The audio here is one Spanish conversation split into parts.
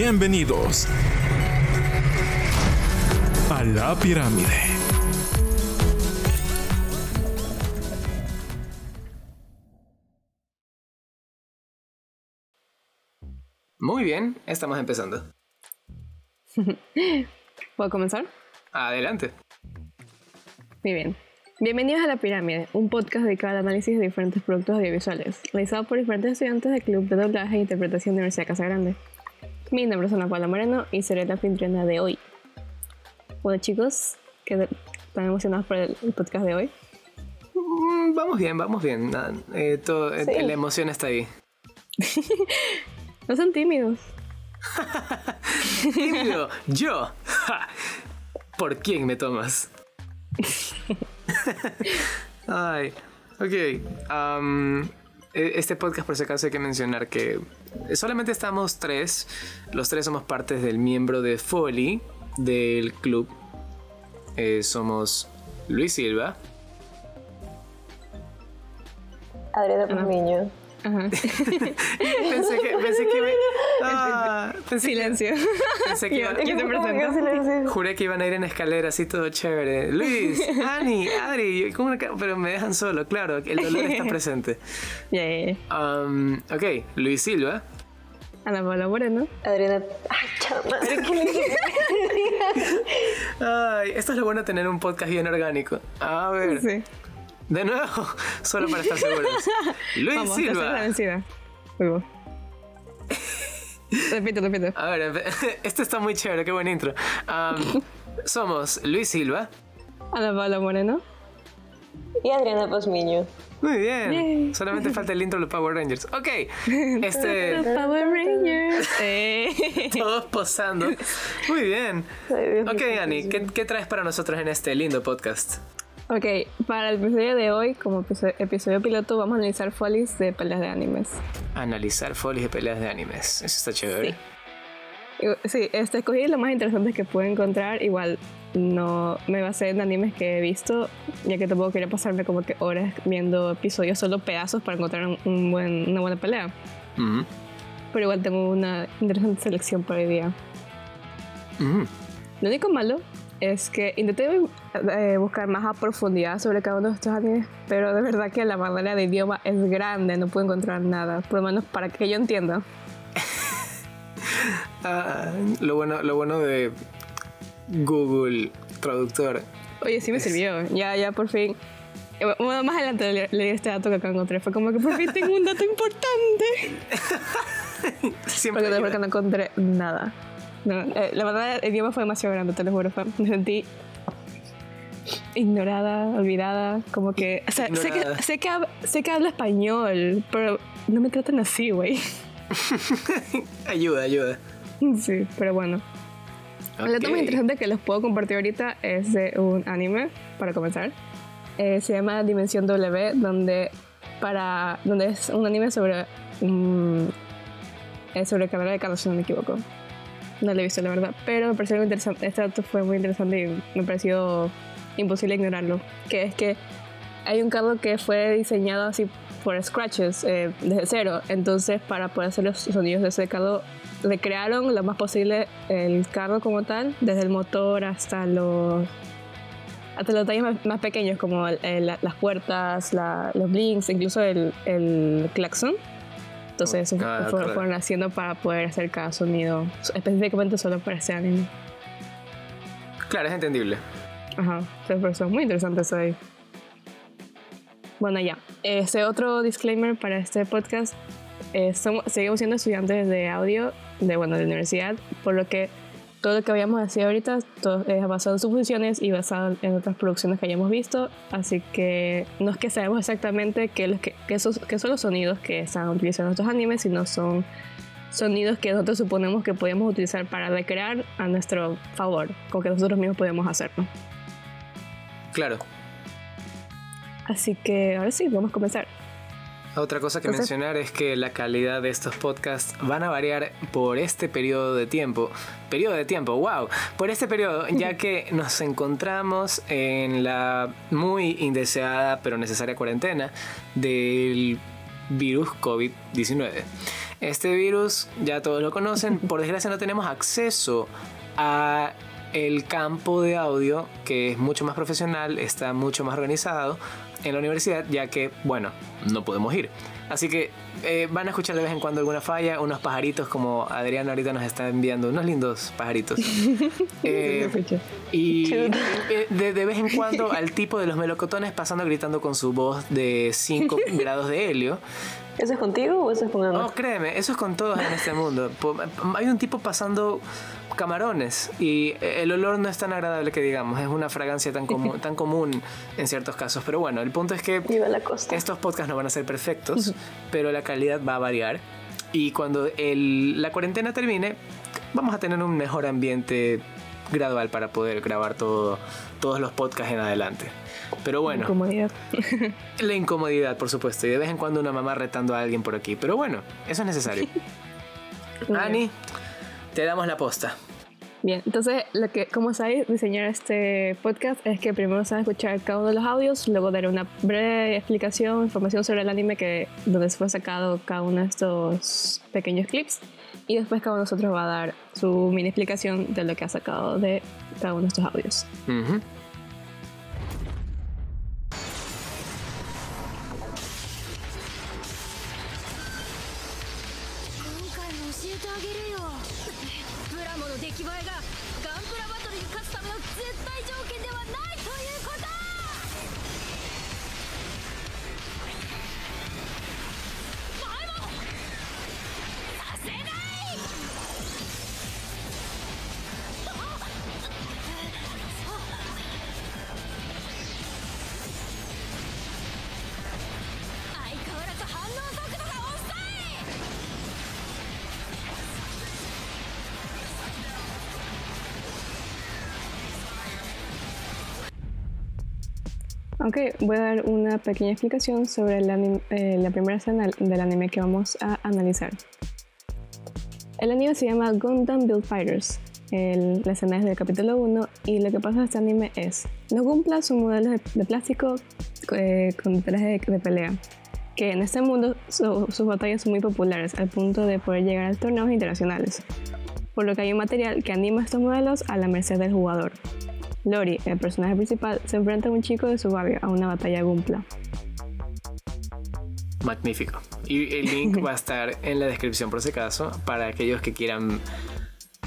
Bienvenidos a la pirámide. Muy bien, estamos empezando. ¿Puedo comenzar? Adelante. Muy bien. Bienvenidos a La Pirámide, un podcast dedicado al análisis de diferentes productos audiovisuales, realizado por diferentes estudiantes del Club de Doblaje e Interpretación de Universidad Casa Grande. Mi nombre es Ana Paula Moreno y seré la anfitriona de hoy. Bueno chicos, que están emocionados por el, el podcast de hoy. Mm, vamos bien, vamos bien. Nada, eh, todo, eh, Sí. La emoción está ahí. No son tímidos. Tímido, yo. Ja. ¿Por quién me tomas? Ay, ok. e- este podcast, por si acaso, hay que mencionar que solamente estamos tres. Los tres somos partes del miembro de Foley del club. Eh, somos Luis Silva, Adriana Pazmiño. Ajá. Pensé que, pensé que me- ah, pensé que- Silencio. pensé que Yo- iba- yo te presento. presento. Juré que iban a ir en escalera así todo chévere. Luis, Ani, Adri, ¿cómo pero me dejan solo, claro, el dolor está presente. Ya, ya, ya. Um, ok, Luis Silva. Ana Paula Moreno. Adriana. Ay, chama. Ay, esto es lo bueno de tener un podcast bien orgánico. A ver, Sí. De nuevo, solo para estar seguros. Luis Vamos, Silva. bueno. repito, repito. A ver, esto está muy chévere, qué buen intro. Um, somos Luis Silva. Ana Paula Moreno. Y Adriana Pazmiño. Muy bien. Yay. Solamente falta el intro de los Power Rangers. Ok, este. Power Rangers. Eh. Todos posando. Muy bien. Ok. Ani, ¿qué, qué traes para nosotros en este lindo podcast? Ok, para el episodio de hoy, como episodio, episodio piloto, vamos a analizar folies de peleas de animes. Analizar folies de peleas de animes. Eso está chévere. Y- Sí, este, escogí lo más interesante que pude encontrar. Igual no me basé en animes que he visto, ya que tampoco quería pasarme como que horas viendo episodios, solo pedazos para encontrar un, un buen, una buena pelea. Ujú. Pero igual tengo una interesante selección para hoy día. Ujú. Lo único malo es que intenté eh, buscar más a profundidad sobre cada uno de estos animes, pero de verdad que la barrera de idioma es grande, no puedo encontrar nada, por lo menos para que yo entienda. Ah, lo, bueno, lo bueno de Google Traductor. Oye, sí me Es- sirvió, ya, ya por fin. eh, Bueno, más adelante le- leí este dato que acá encontré, fue como que por fin tengo un dato importante. Siempre Porque, porque no encontré nada. No, eh, la verdad, el idioma fue demasiado grande, te lo juro. fue- me sentí ignorada, olvidada, como que... O sea, sé que, sé, que, hab- sé que hablo español, pero no me tratan así, güey. ayuda, ayuda. Sí, pero bueno. El dato más interesante que les puedo compartir ahorita es de un anime, para comenzar. Eh, se llama Dimensión W, donde, para, donde es un anime sobre, un es sobre carrera de carros, si no me equivoco. No lo he visto, la verdad, pero me pareció muy interesante. Este dato fue muy interesante y me pareció imposible ignorarlo. Que es que hay un carro que fue diseñado así por scratches eh, desde cero. Entonces, para poder hacer los sonidos de ese carro, recrearon lo más posible el carro como tal, desde el motor hasta los hasta los detalles más, pequeños como las puertas, los blinks, incluso el, el claxon. Entonces, eso Ah, fue- claro. fueron haciendo para poder hacer cada sonido, específicamente solo para ese anime. Claro, es entendible. Ajá, por eso es muy interesante eso ahí. Bueno, ya. Este otro disclaimer para este podcast. eh, somos, seguimos siendo estudiantes de audio de, bueno, de universidad, por lo que todo lo que habíamos decir ahorita todo es basado en suposiciones y basado en otras producciones que hayamos visto. Así que no es que sabemos exactamente qué, los que, qué qué son los sonidos que están utilizando estos animes, sino son sonidos que nosotros suponemos que podemos utilizar para recrear a nuestro favor, con que nosotros mismos podemos hacerlo. Claro. Así que ahora sí, vamos a comenzar. Otra cosa que Entonces- mencionar es que la calidad de estos podcasts van a variar por este periodo de tiempo. Periodo de tiempo, wow. Por este periodo, ya que nos encontramos en la muy indeseada pero necesaria cuarentena del virus COVID-19. Este virus ya todos lo conocen. Por desgracia no tenemos acceso a el campo de audio que es mucho más profesional, está mucho más organizado en la universidad, ya que, bueno, no podemos ir. Así que eh, van a escuchar de vez en cuando alguna falla, unos pajaritos como Adrián ahorita nos está enviando, unos lindos pajaritos. Eh, y eh, de, de vez en cuando al tipo de los melocotones pasando gritando con su voz de 5 grados de helio. ¿Eso es contigo o eso es con Ana? No, créeme, eso es con todos en este mundo. Hay un tipo pasando camarones y el olor no es tan agradable que digamos, es una fragancia tan, comu- tan común en ciertos casos. Pero bueno, el punto es que la costa. estos podcasts no van a ser perfectos, pero la calidad va a variar. Y cuando el- la cuarentena termine, vamos a tener un mejor ambiente gradual para poder grabar todo, todos los podcasts en adelante. Pero bueno, la incomodidad, por supuesto, y de vez en cuando una mamá retando a alguien por aquí. Pero bueno, eso es necesario. Ani, te damos la posta. Bien, entonces, lo que, como sabéis, diseñar este podcast es que primero se van a escuchar cada uno de los audios, luego daré una breve explicación, información sobre el anime que, donde fue sacado cada uno de estos pequeños clips, y después cada uno de nosotros va a dar su mini explicación de lo que ha sacado de cada uno de estos audios. Ujú. 今 Ok, voy a dar una pequeña explicación sobre el anim- eh, la primera escena del anime que vamos a analizar. El anime se llama Gundam Build Fighters. El- la escena es del capítulo 1 y lo que pasa en este anime es los Gumplas son modelos de, de plástico eh, con trajes de, de pelea que en este mundo su- sus batallas son muy populares al punto de poder llegar a torneos internacionales por lo que hay un material que anima estos modelos a la merced del jugador. Lori, el personaje principal, se enfrenta a un chico de su barrio a una batalla Gumpla. Magnífico. Y el link va a estar en la descripción por si acaso para aquellos que quieran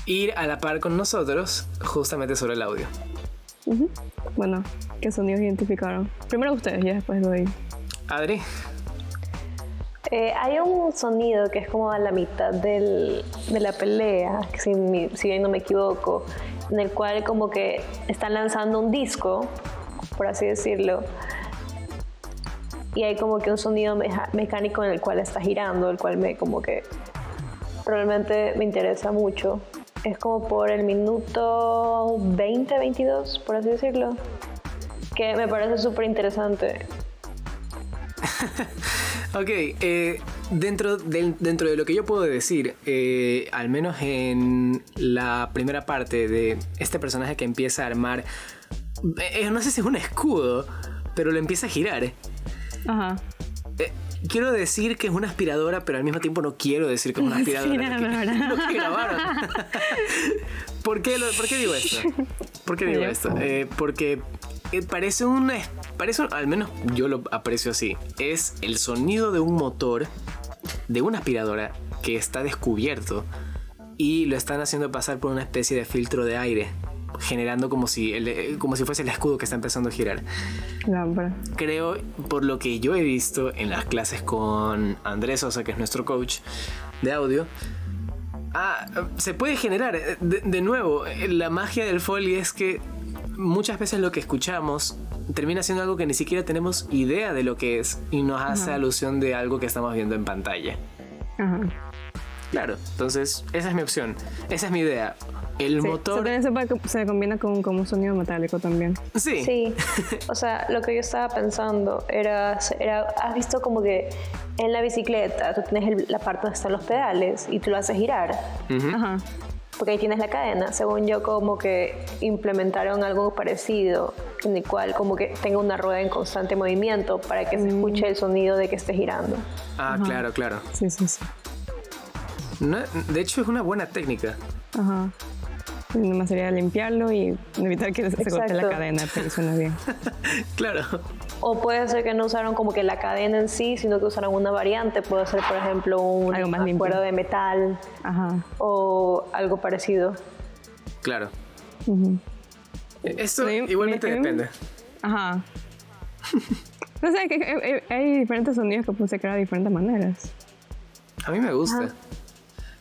ir a la par con nosotros justamente sobre el audio. Ujú. Bueno, ¿qué sonidos identificaron? Primero ustedes y después doy. Adri, Eh, hay un sonido que es como a la mitad del- de la pelea, si, si no me equivoco, en el cual como que están lanzando un disco, por así decirlo, y hay como que un sonido mecánico en el cual está girando, el cual me como que realmente me interesa mucho. Es como por el minuto 20, 22, por así decirlo, que me parece súper interesante. Ok, eh, dentro, del- dentro de lo que yo puedo decir, eh, al menos en la primera parte de este personaje que empieza a armar, eh, no sé si es un escudo, pero lo empieza a girar. Ajá. Eh, quiero decir que es una aspiradora, pero al mismo tiempo no quiero decir que es una aspiradora. Lo que, grabaron. ¿Por, qué lo- por qué digo esto? ¿Por qué digo esto? Eh, porque eh, parece una... Parece, al menos yo lo aprecio así. Es el sonido de un motor, de una aspiradora que está descubierto y lo están haciendo pasar por una especie de filtro de aire, generando como si, el- como si fuese el escudo que está empezando a girar Lámpara. creo, por lo que yo he visto en las clases con Andrés Sosa, que es nuestro coach de audio, ah, se puede generar. De, de nuevo, la magia del Foley es que muchas veces lo que escuchamos termina siendo algo que ni siquiera tenemos idea de lo que es y nos hace alusión de algo que estamos viendo en pantalla. Ajá. Claro, entonces esa es mi opción, esa es mi idea. El Sí, motor... Se, se, combina con, con un sonido metálico también. Sí, Sí, o sea, lo que yo estaba pensando era, era has visto como que en la bicicleta tú tienes el- la parte donde están los pedales y tú lo haces girar, Ajá. Porque ahí tienes la cadena. Según yo, como que implementaron algo parecido, en el cual como que tenga una rueda en constante movimiento para que se escuche el sonido de que esté girando. Ah, claro, claro. Sí, sí, sí. No, de hecho, es una buena técnica. Ajá. Nomás sería limpiarlo y evitar que se golpee la cadena, pero suena bien. Claro. O puede ser que no usaron como que la cadena en sí, sino que usaron una variante. Puede ser, por ejemplo, un Algo más limpio. cuerda de metal Ajá. o algo parecido. Claro. Ujú. Esto Sí, igualmente me- depende. Ajá. No sé, que hay, hay- hay diferentes sonidos que puse crear de diferentes maneras. A mí me gusta.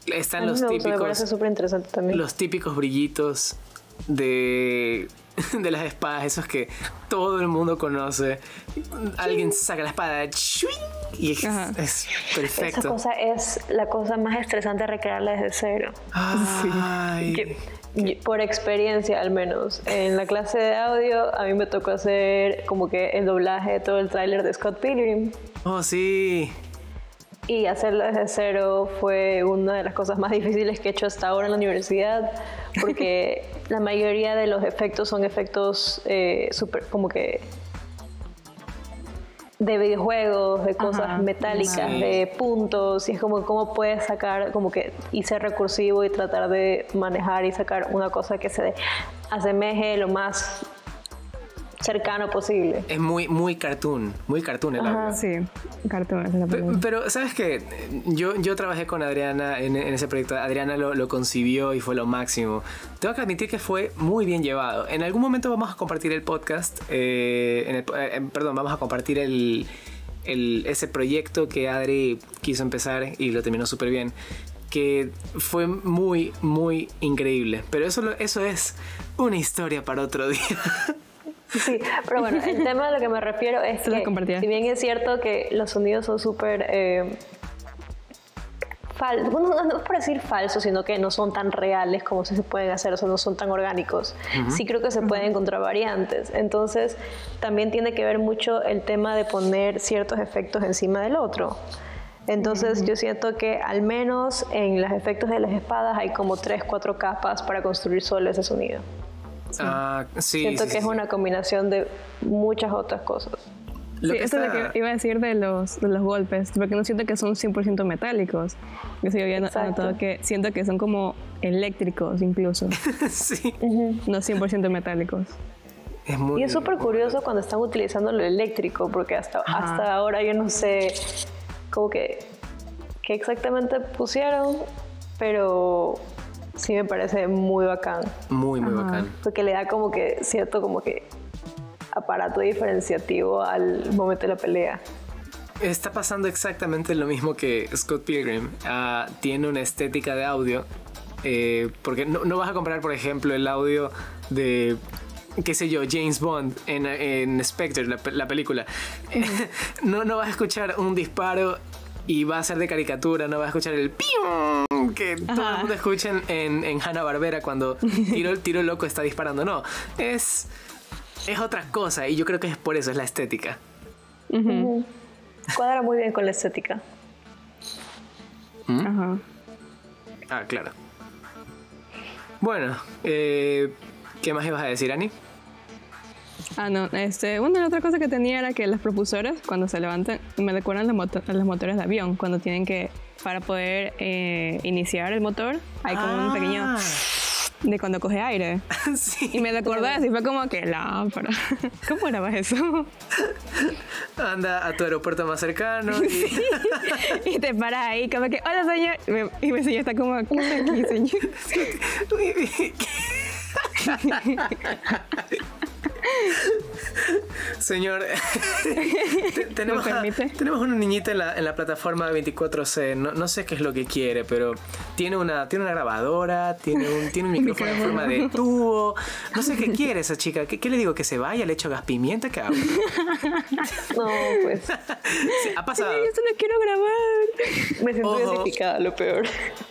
Están A mí los me gusta, me típicos. parece súper interesante también. los típicos brillitos de, de las espadas, esos que todo el mundo conoce. Alguien saca la espada y es, es Esa perfecto. cosa es la cosa más estresante recrearla desde cero. Ay, y- por experiencia al menos. En la clase de audio a mí me tocó hacer como que el doblaje de todo el tráiler de Scott Pilgrim. Oh, sí. Y hacerlo desde cero fue una de las cosas más difíciles que he hecho hasta ahora en la universidad, porque la mayoría de los efectos son efectos eh, súper como que de videojuegos, de cosas Ajá, metálicas, sí. de puntos, y es como cómo puedes sacar como que y ser recursivo y tratar de manejar y sacar una cosa que se asemeje lo más cercano posible. Es muy, muy cartoon. Muy cartoon el Ajá. Sí, cartoon, es la palabra. Pero, ¿sabes qué? Yo, yo trabajé con Adriana en, en ese proyecto. Adriana lo, lo concibió y fue lo máximo. Tengo que admitir que fue muy bien llevado. En algún momento vamos a compartir el podcast. eh, en el- eh, perdón, vamos a compartir el, el- ese proyecto que Adri quiso empezar y lo terminó súper bien. Que fue muy, muy increíble. Pero eso, eso es una historia para otro día. Sí, pero bueno, el tema a lo que me refiero es Tú que, si bien es cierto que los sonidos son súper... Eh, bueno, no, no es por decir falsos, sino que no son tan reales como si se pueden hacer, o sea, no son tan orgánicos. Sí creo que se pueden encontrar variantes. Entonces, también tiene que ver mucho el tema de poner ciertos efectos encima del otro. Entonces yo siento que al menos en los efectos de las espadas hay como tres, cuatro capas para construir solo ese sonido. Ah, sí, Siento sí, que sí, es sí. una combinación de muchas otras cosas. Lo sí, que eso es está- lo que iba a decir de los, de los golpes, porque no siento que son 100% metálicos. Yo sí había Exacto. notado que siento que son como eléctricos incluso, sí, no 100% metálicos. es muy Y es súper curioso cuando están utilizando lo eléctrico, porque hasta, Ajá. hasta ahora yo no sé como que qué exactamente pusieron, pero sí me parece muy bacán, Muy, muy Ajá. bacán. porque le da como que cierto como que aparato diferenciativo al momento de la pelea. Está pasando exactamente lo mismo que Scott Pilgrim. Ah, tiene una estética de audio. eh, porque no, no vas a comprar, por ejemplo, el audio de, qué sé yo, James Bond en, en Spectre, la, la película. no, no vas a escuchar un disparo y va a ser de caricatura, no vas a escuchar el pium que todo el mundo escucha en, en, en Hanna-Barbera cuando tiro, tiro loco está disparando. No, es, es otra cosa y yo creo que es por eso, es la estética. Cuadra muy bien con la estética. Ajá. Ah, claro. Bueno, eh, ¿qué más ibas a decir, Ani? Ah, no, este, una otra cosa que tenía era que los propulsores, cuando se levantan, me recuerdan los, moto- los motores de avión, cuando tienen que, para poder eh, iniciar el motor, hay como un pequeño Ah, de cuando coge aire. sí. Y me eso y fue como que lámpara. ¿Cómo era eso? Anda a tu aeropuerto más cercano y... Y te paras ahí, como que, hola señor. Y mi señor está como, ¿qué aquí, señor? Señor, te- tenemos, a- tenemos una niñita en la, en la plataforma 24C. No, no sé qué es lo que quiere, pero tiene una, tiene una grabadora, tiene un, tiene un micrófono en forma de tubo. No sé qué quiere esa chica. ¿Qué, qué le digo? ¿Que se vaya? ¿Le echo gas pimienta? ¿Qué hago? No, pues Sí, ha pasado. Yo solo quiero grabar. me siento Ojo. identificada, lo peor.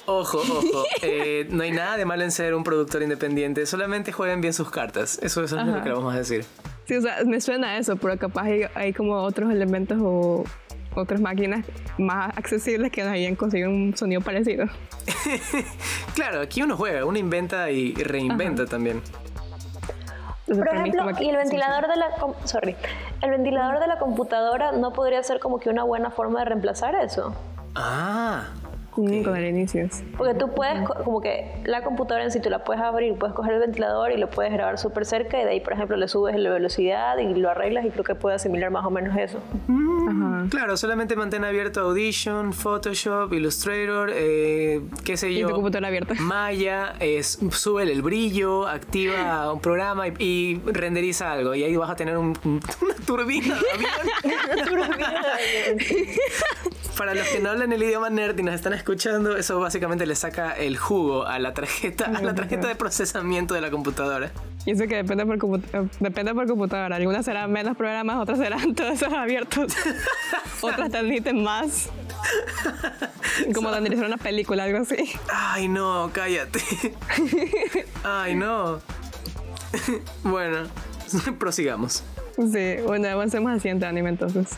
Ojo, ojo. eh, no hay nada de malo en ser un productor independiente. Solamente jueguen bien sus cartas. Eso, eso es lo que vamos a decir. Sí, o sea, me suena a eso, pero capaz hay, hay como otros elementos o otras máquinas más accesibles que nos hayan conseguido un sonido parecido. Claro, aquí uno juega, uno inventa y reinventa también. Por ejemplo, y el ventilador de la sorry, el ventilador de la computadora no podría ser como que una buena forma de reemplazar eso. Ah, Mm, con el inicio. Porque tú puedes, co- como que la computadora en sí tú la puedes abrir, puedes coger el ventilador y lo puedes grabar súper cerca y de ahí, por ejemplo, le subes la velocidad y lo arreglas y creo que puede asimilar más o menos eso. Ajá. Claro, solamente mantén abierto Audition, Photoshop, Illustrator, eh, qué sé Y yo. tu computadora abierta. Maya, es, sube el brillo, activa un programa y, y renderiza algo. Y ahí vas a tener un- un- una turbina de avión. Para los que no hablan el idioma nerd y nos están escuchando, eso básicamente le saca el jugo a la tarjeta, a la tarjeta de procesamiento de la computadora. Y eso que depende por, eh, depende por computadora. Algunas serán menos programas, otras serán todos esos abiertos. otras te admiten más. Como renderizar una película, algo así. Ay, no, cállate. Ay, no. bueno, prosigamos. Sí, bueno, avancemos al siguiente anime entonces.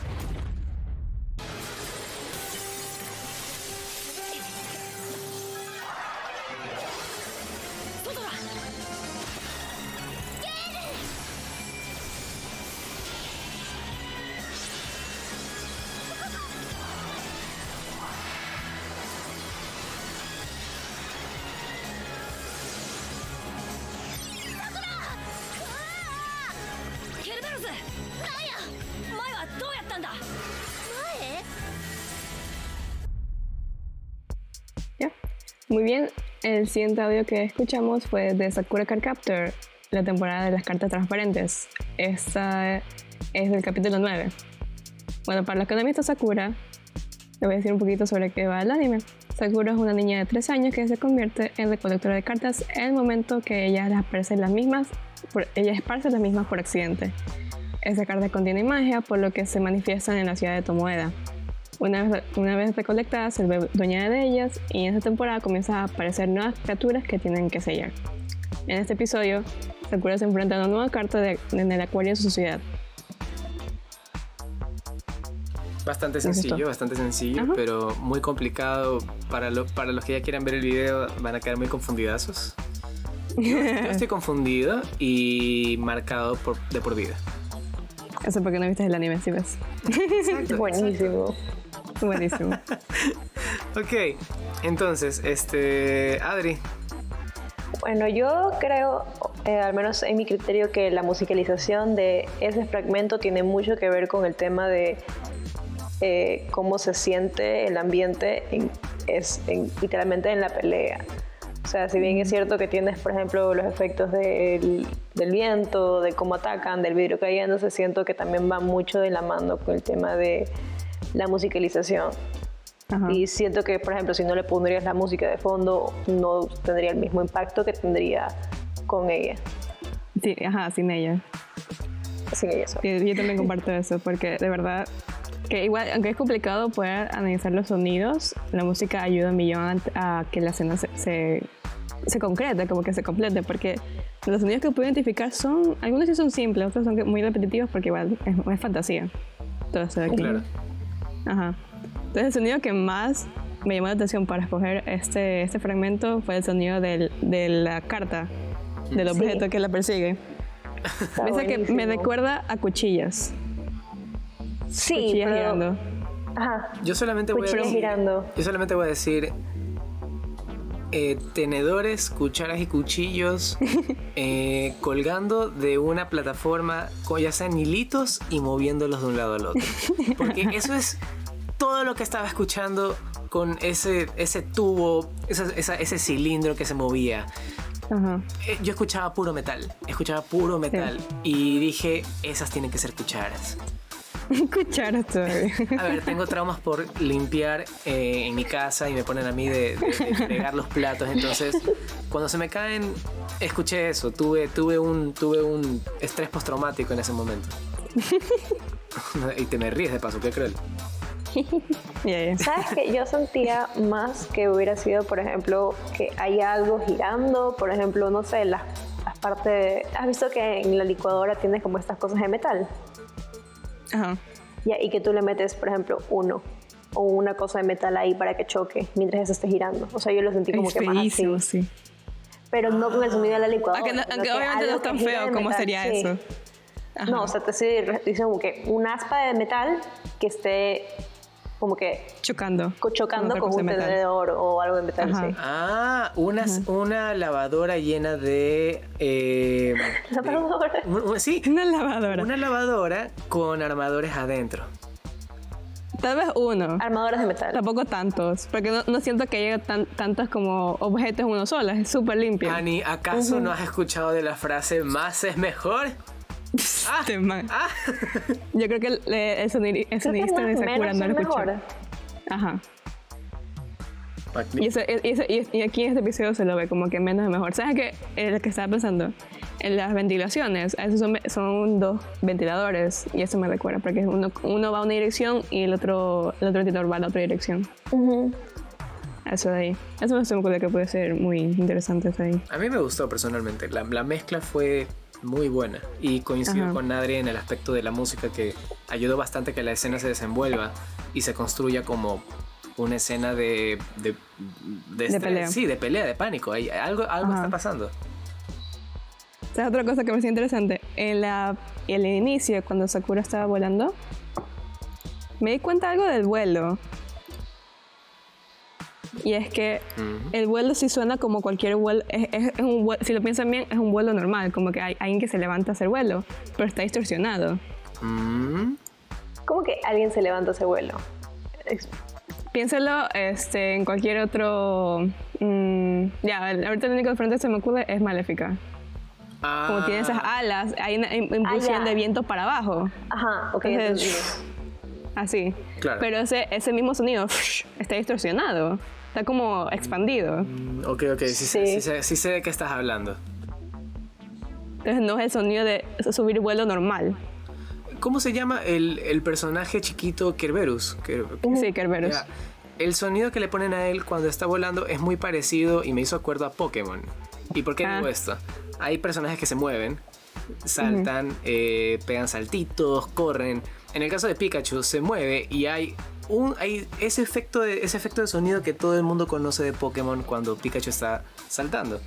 El siguiente audio que escuchamos fue de Sakura Card Captor, la temporada de las cartas transparentes. Esta es del capítulo 9. Bueno, para los que no han visto Sakura, les voy a decir un poquito sobre qué va el anime. Sakura es una niña de 3 años que se convierte en recolectora de cartas en el momento que ella las esparce las mismas, por- ella esparce las mismas por accidente. Esa carta contiene magia, por lo que se manifiestan en la ciudad de Tomoeda. Una vez, una vez recolectadas, se vuelve dueña de ellas y en esta temporada comienzan a aparecer nuevas criaturas que tienen que sellar. En este episodio, Sakura se enfrenta a una nueva carta de- en el acuario de su ciudad. Bastante sencillo, bastante sencillo, Ajá. pero muy complicado. Para, lo- para los que ya quieran ver el video, van a quedar muy confundidazos. Yo, yo estoy confundido y marcado por, de por vida. Eso porque no viste el anime, si ves. Buenísimo. Buenísimo. Ok, entonces, este. Adri, Bueno, yo creo, eh, al menos en mi criterio, que la musicalización de ese fragmento tiene mucho que ver con el tema de eh, cómo se siente el ambiente en- es, en- literalmente en la pelea. O sea, si bien es cierto que tienes, por ejemplo, los efectos del, del viento, de cómo atacan, del vidrio cayéndose, siento que también va mucho de la mano con el tema de la musicalización. Ajá. Y siento que, por ejemplo, si no le pondrías la música de fondo, no tendría el mismo impacto que tendría con ella. Sí, ajá, sin ella. Sin ella sola. Yo también comparto eso, porque de verdad que igual, aunque es complicado poder analizar los sonidos, la música ayuda un millón a, a que la escena se, se, se concrete, como que se complete, porque los sonidos que puedo identificar son, algunos sí son simples, otros son muy repetitivos porque igual es, es fantasía. Todo eso de aquí. claro. Ajá. Entonces el sonido que más me llamó la atención para escoger este, este fragmento fue el sonido del- de la carta, del Sí. objeto que la persigue. Piensa que me recuerda a cuchillas. Sí, cuchillas pero- girando. Ajá. Yo solamente voy a decir. girando. Yo solamente voy a decir. Eh, tenedores, cucharas y cuchillos eh, colgando de una plataforma, ya sean hilitos y moviéndolos de un lado al otro. Porque eso es todo lo que estaba escuchando con ese, ese tubo, esa- esa- ese cilindro que se movía. Eh, yo escuchaba puro metal, escuchaba puro metal y dije, esas tienen que ser cucharas. Cucharas todavía. A ver, tengo traumas por limpiar eh, en mi casa y me ponen a mí de, de- de fregar los platos. Entonces, cuando se me caen, escuché eso. Tuve, tuve, un, tuve un estrés postraumático en ese momento. y te me ríes de paso, qué cruel. Ya, ya. ¿Sabes que Yo sentía más que hubiera sido, por ejemplo, que hay algo girando, por ejemplo, no sé, las, las partes... ¿Has visto que en la licuadora tienes como estas cosas de metal? Ajá. Y que tú le metes, por ejemplo, uno o una cosa de metal ahí para que choque mientras eso esté girando. O sea, yo lo sentí como Es que más así. sí. Pero no con el sonido de la licuadora. Aunque, no- aunque obviamente no es tan feo como sería sí. eso. Ajá. No, o sea, te diciendo como que un aspa de metal que esté como que Chocando. chocando con un de tenedor o algo de metal, sí. Ah, una, una lavadora llena de... eh, de- Lavadora. un- sí, Una lavadora. una lavadora con armadores adentro. Tal vez uno. Armadoras de metal. Tampoco tantos, porque no, no siento que llegue tan, tantos como objetos en uno solo, es súper limpio. Ani, ¿acaso no has escuchado de la frase más es mejor? Ah, Este man. ah. Yo creo que el, el, sonidi- el Creo que sonidista de Sakura menos no lo es escuchó. mejor. Ajá. Y, eso- y eso- y- y aquí en este episodio se lo ve como que menos es mejor. ¿Sabes qué? Eh, Lo que estaba pensando, en las ventilaciones, a esos son, son dos ventiladores y eso me recuerda, porque uno, uno va a una dirección y el otro, el otro ventilador va a la otra dirección. Ujú. Eso de ahí. Eso me ocurre que puede ser muy interesante eso de ahí. A mí me gustó personalmente. La, la mezcla fue muy buena. Y coincido Ajá. con Adri en el aspecto de la música que ayudó bastante a que la escena se desenvuelva y se construya como una escena de. de, de estrés. pelea. Sí, de pelea, de pánico. Hay, algo algo Ajá. está pasando. ¿Sabes otra cosa que me parece interesante? En, la, en el inicio, cuando Sakura estaba volando, me di cuenta algo del vuelo. Y es que Ujú. el vuelo sí suena como cualquier vuelo. Es, es- es un vuelo- si lo piensan bien, es un vuelo normal. Como que hay alguien que se levanta a hacer vuelo, pero está distorsionado. Mm. ¿Cómo que alguien se levanta a ese vuelo? Ex- Piénselo este, en cualquier otro. mm, ya, ahorita el único de frente que se me ocurre es Maléfica. Como tiene esas Ah, alas, hay una im- impulsión ya. de viento para abajo. Ajá, ok, Entonces. Así. Claro. Pero ese, ese mismo sonido está distorsionado. Está como expandido. mm, Ok, ok, sí, sé- Sí. sí sé- sí sé de qué estás hablando. Entonces no es el sonido de subir vuelo normal. ¿Cómo se llama el, el personaje chiquito Kerberus? Ker- Sí, Kerberos. Ya, El sonido que le ponen a él cuando está volando es muy parecido y me hizo acuerdo a Pokémon. ¿Y por qué Ah. digo esto? Hay personajes que se mueven, saltan, eh, pegan saltitos, corren. En el caso de Pikachu se mueve y hay un hay ese efecto de ese efecto de sonido que todo el mundo conoce de Pokémon cuando Pikachu está saltando.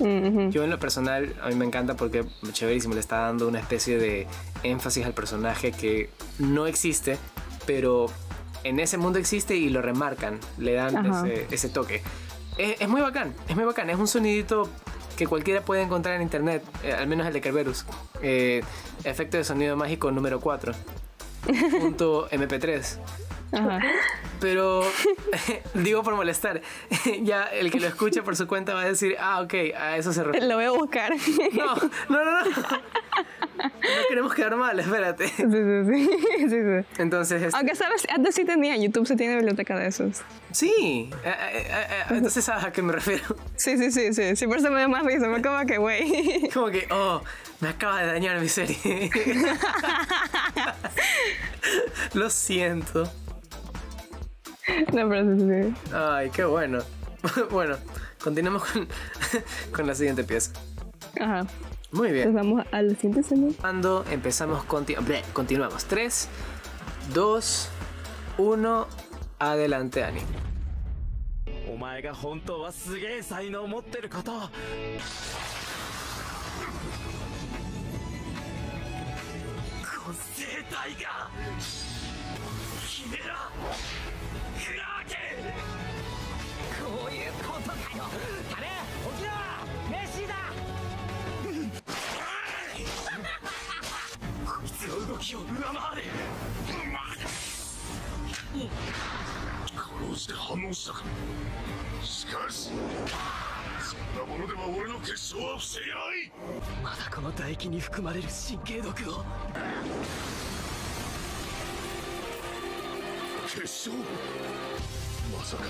Mm, ujú. Yo en lo personal, a mí me encanta porque chéverísimo le está dando una especie de énfasis al personaje que no existe, pero en ese mundo existe y lo remarcan, le dan ese, ese toque. Es, es muy bacán, es muy bacán, es un sonidito que cualquiera puede encontrar en internet, eh, al menos el de Kerberus. Eh, efecto de sonido mágico número 4. Punto MP3. Ajá. Pero digo por molestar. ya el que lo escucha por su cuenta va a decir, ah, ok, a eso se refiere. Lo voy a buscar. No, no, no, no. No queremos quedar mal, espérate. Sí, sí, sí. sí, sí. Entonces, este, Aunque sabes, antes sí tenía, YouTube sí tiene biblioteca de esos. sí. eh, eh, eh, Entonces, ¿sabes a qué me refiero? Sí, sí, sí, sí. Sí, por eso me da más risa. Me como que, güey. Como que, oh, me acaba de dañar mi serie. Lo siento. No, pero sí, sí. Ay, qué bueno. Bueno, continuamos con, con la siguiente pieza. Ajá. Muy bien. Entonces vamos a la siguiente escena. Cuando empezamos, conti- bleh, continuamos. 3, 2, 1, adelante, Ani. お前が本当はすげえ才能を持ってることを混生体が 唾液に含まれる神経毒を結晶まさか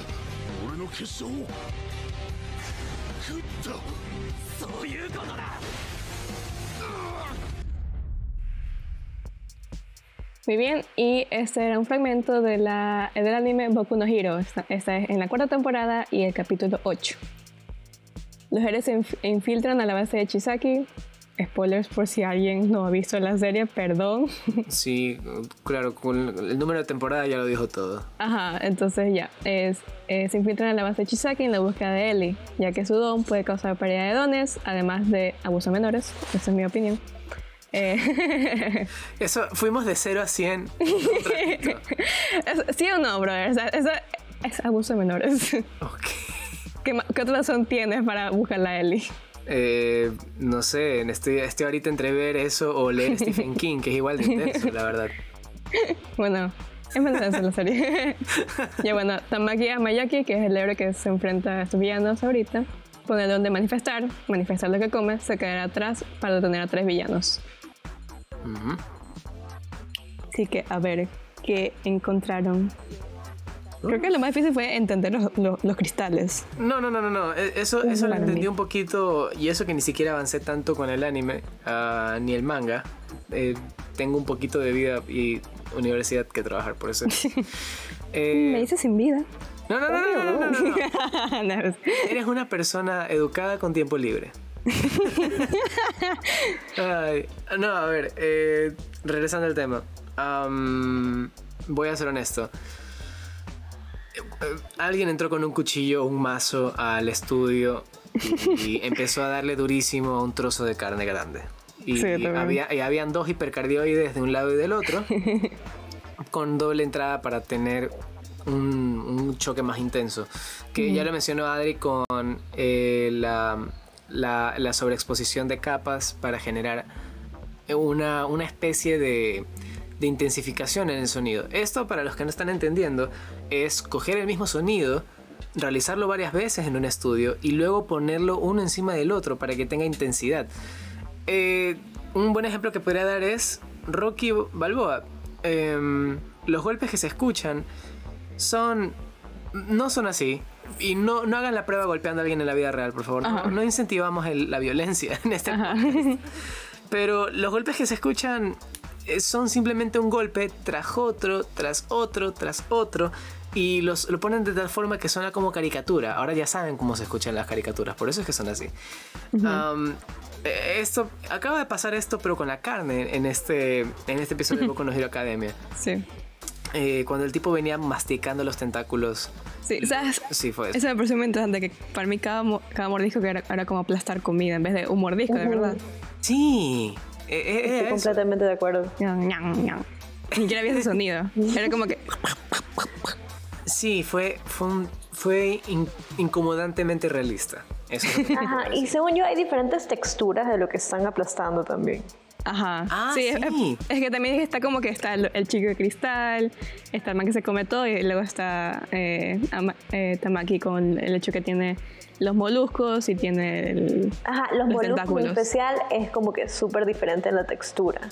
俺の結晶を食ったそういうことだ Muy bien, y este era un fragmento de la, del anime Boku no Hero. Esta, esta es en la cuarta temporada y el capítulo 8. Los héroes se inf- infiltran a la base de Chisaki. Spoilers por si alguien no ha visto la serie, perdón. Sí, claro, con el número de temporada ya lo dijo todo. Ajá, entonces ya, es, eh, se infiltran a la base de Chisaki en la búsqueda de Ellie, ya que su don puede causar pérdida de dones, además de abuso a menores, esa es mi opinión. Eh, Eso, fuimos de 0 a 100. en un ratito. es- ¿Sí o no, brother? O sea, eso es abuso de menores. Ok. ¿Qué, qué otra razón tienes para buscar la Ellie? Eh, no sé, estoy, estoy ahorita entre ver eso o leer Stephen King, que es igual de intenso, la verdad. Bueno, es más densa la serie. ya bueno, Tamaki Amayaki, que es el héroe que se enfrenta a estos villanos ahorita, pone donde manifestar, manifestar lo que come, se quedará atrás para detener a tres villanos. Ujú. Así que a ver qué encontraron. Creo que lo más difícil fue entender los, los- los cristales. No, no, no, no, no. E- Eso, Es eso lo entendí un poquito. Y eso que ni siquiera avancé tanto con el anime, ah, ni el manga. Eh, tengo un poquito de vida y universidad que trabajar, por eso. Eh, Me hice sin vida. no, no, no, no, no, no, no, no. No, es- Eres una persona educada con tiempo libre. Ay, no, a ver, eh, regresando al tema. Voy a ser honesto. Alguien entró con un cuchillo o un mazo al estudio y, y empezó a darle durísimo a un trozo de carne grande. Y, Sí, había, y habían dos hipercardioides de un lado y del otro, con doble entrada para tener un, un choque más intenso. Que ya lo mencionó Adri con eh, la, la- la sobreexposición de capas para generar una, una especie de, de intensificación en el sonido. Esto, para los que no están entendiendo, es coger el mismo sonido, realizarlo varias veces en un estudio y luego ponerlo uno encima del otro para que tenga intensidad. Eh, un buen ejemplo que podría dar es Rocky Balboa. Em, los golpes que se escuchan son. No son así. Y no, no hagan la prueba golpeando a alguien en la vida real, por favor. No, incentivamos el- la violencia en este. Pero los golpes que se escuchan son simplemente un golpe tras otro, tras otro, tras otro. Y los, lo ponen de tal forma que suena como caricatura. Ahora ya saben cómo se escuchan las caricaturas, por eso es que son así. Am, eh, esto, acaba de pasar esto, pero con la carne en este, en este episodio de Boku no Hero Academia. Sí. Eh, cuando el tipo venía masticando los tentáculos. Sí, ¿sabes? Sí, fue eso. Eso me pareció muy interesante, que para mí cada, cada mordisco que era, era como aplastar comida en vez de un mordisco, de verdad. Sí. Eh, eh, Estoy eh, eso. completamente de acuerdo. Ni siquiera había ese sonido. Era como que... Sí, fue, fue, un- fue in- incomodantemente realista. Eso es Ajá, y según yo hay diferentes texturas de lo que están aplastando también. Ajá. Ah, sí, es- sí. Es, que también está como que está el, el chico de cristal, está el man que se come todo y luego está eh, Ama- eh, Tamaki con el hecho que tiene los moluscos y tiene el... Ajá, los, Los moluscos en especial es como que súper diferente en la textura.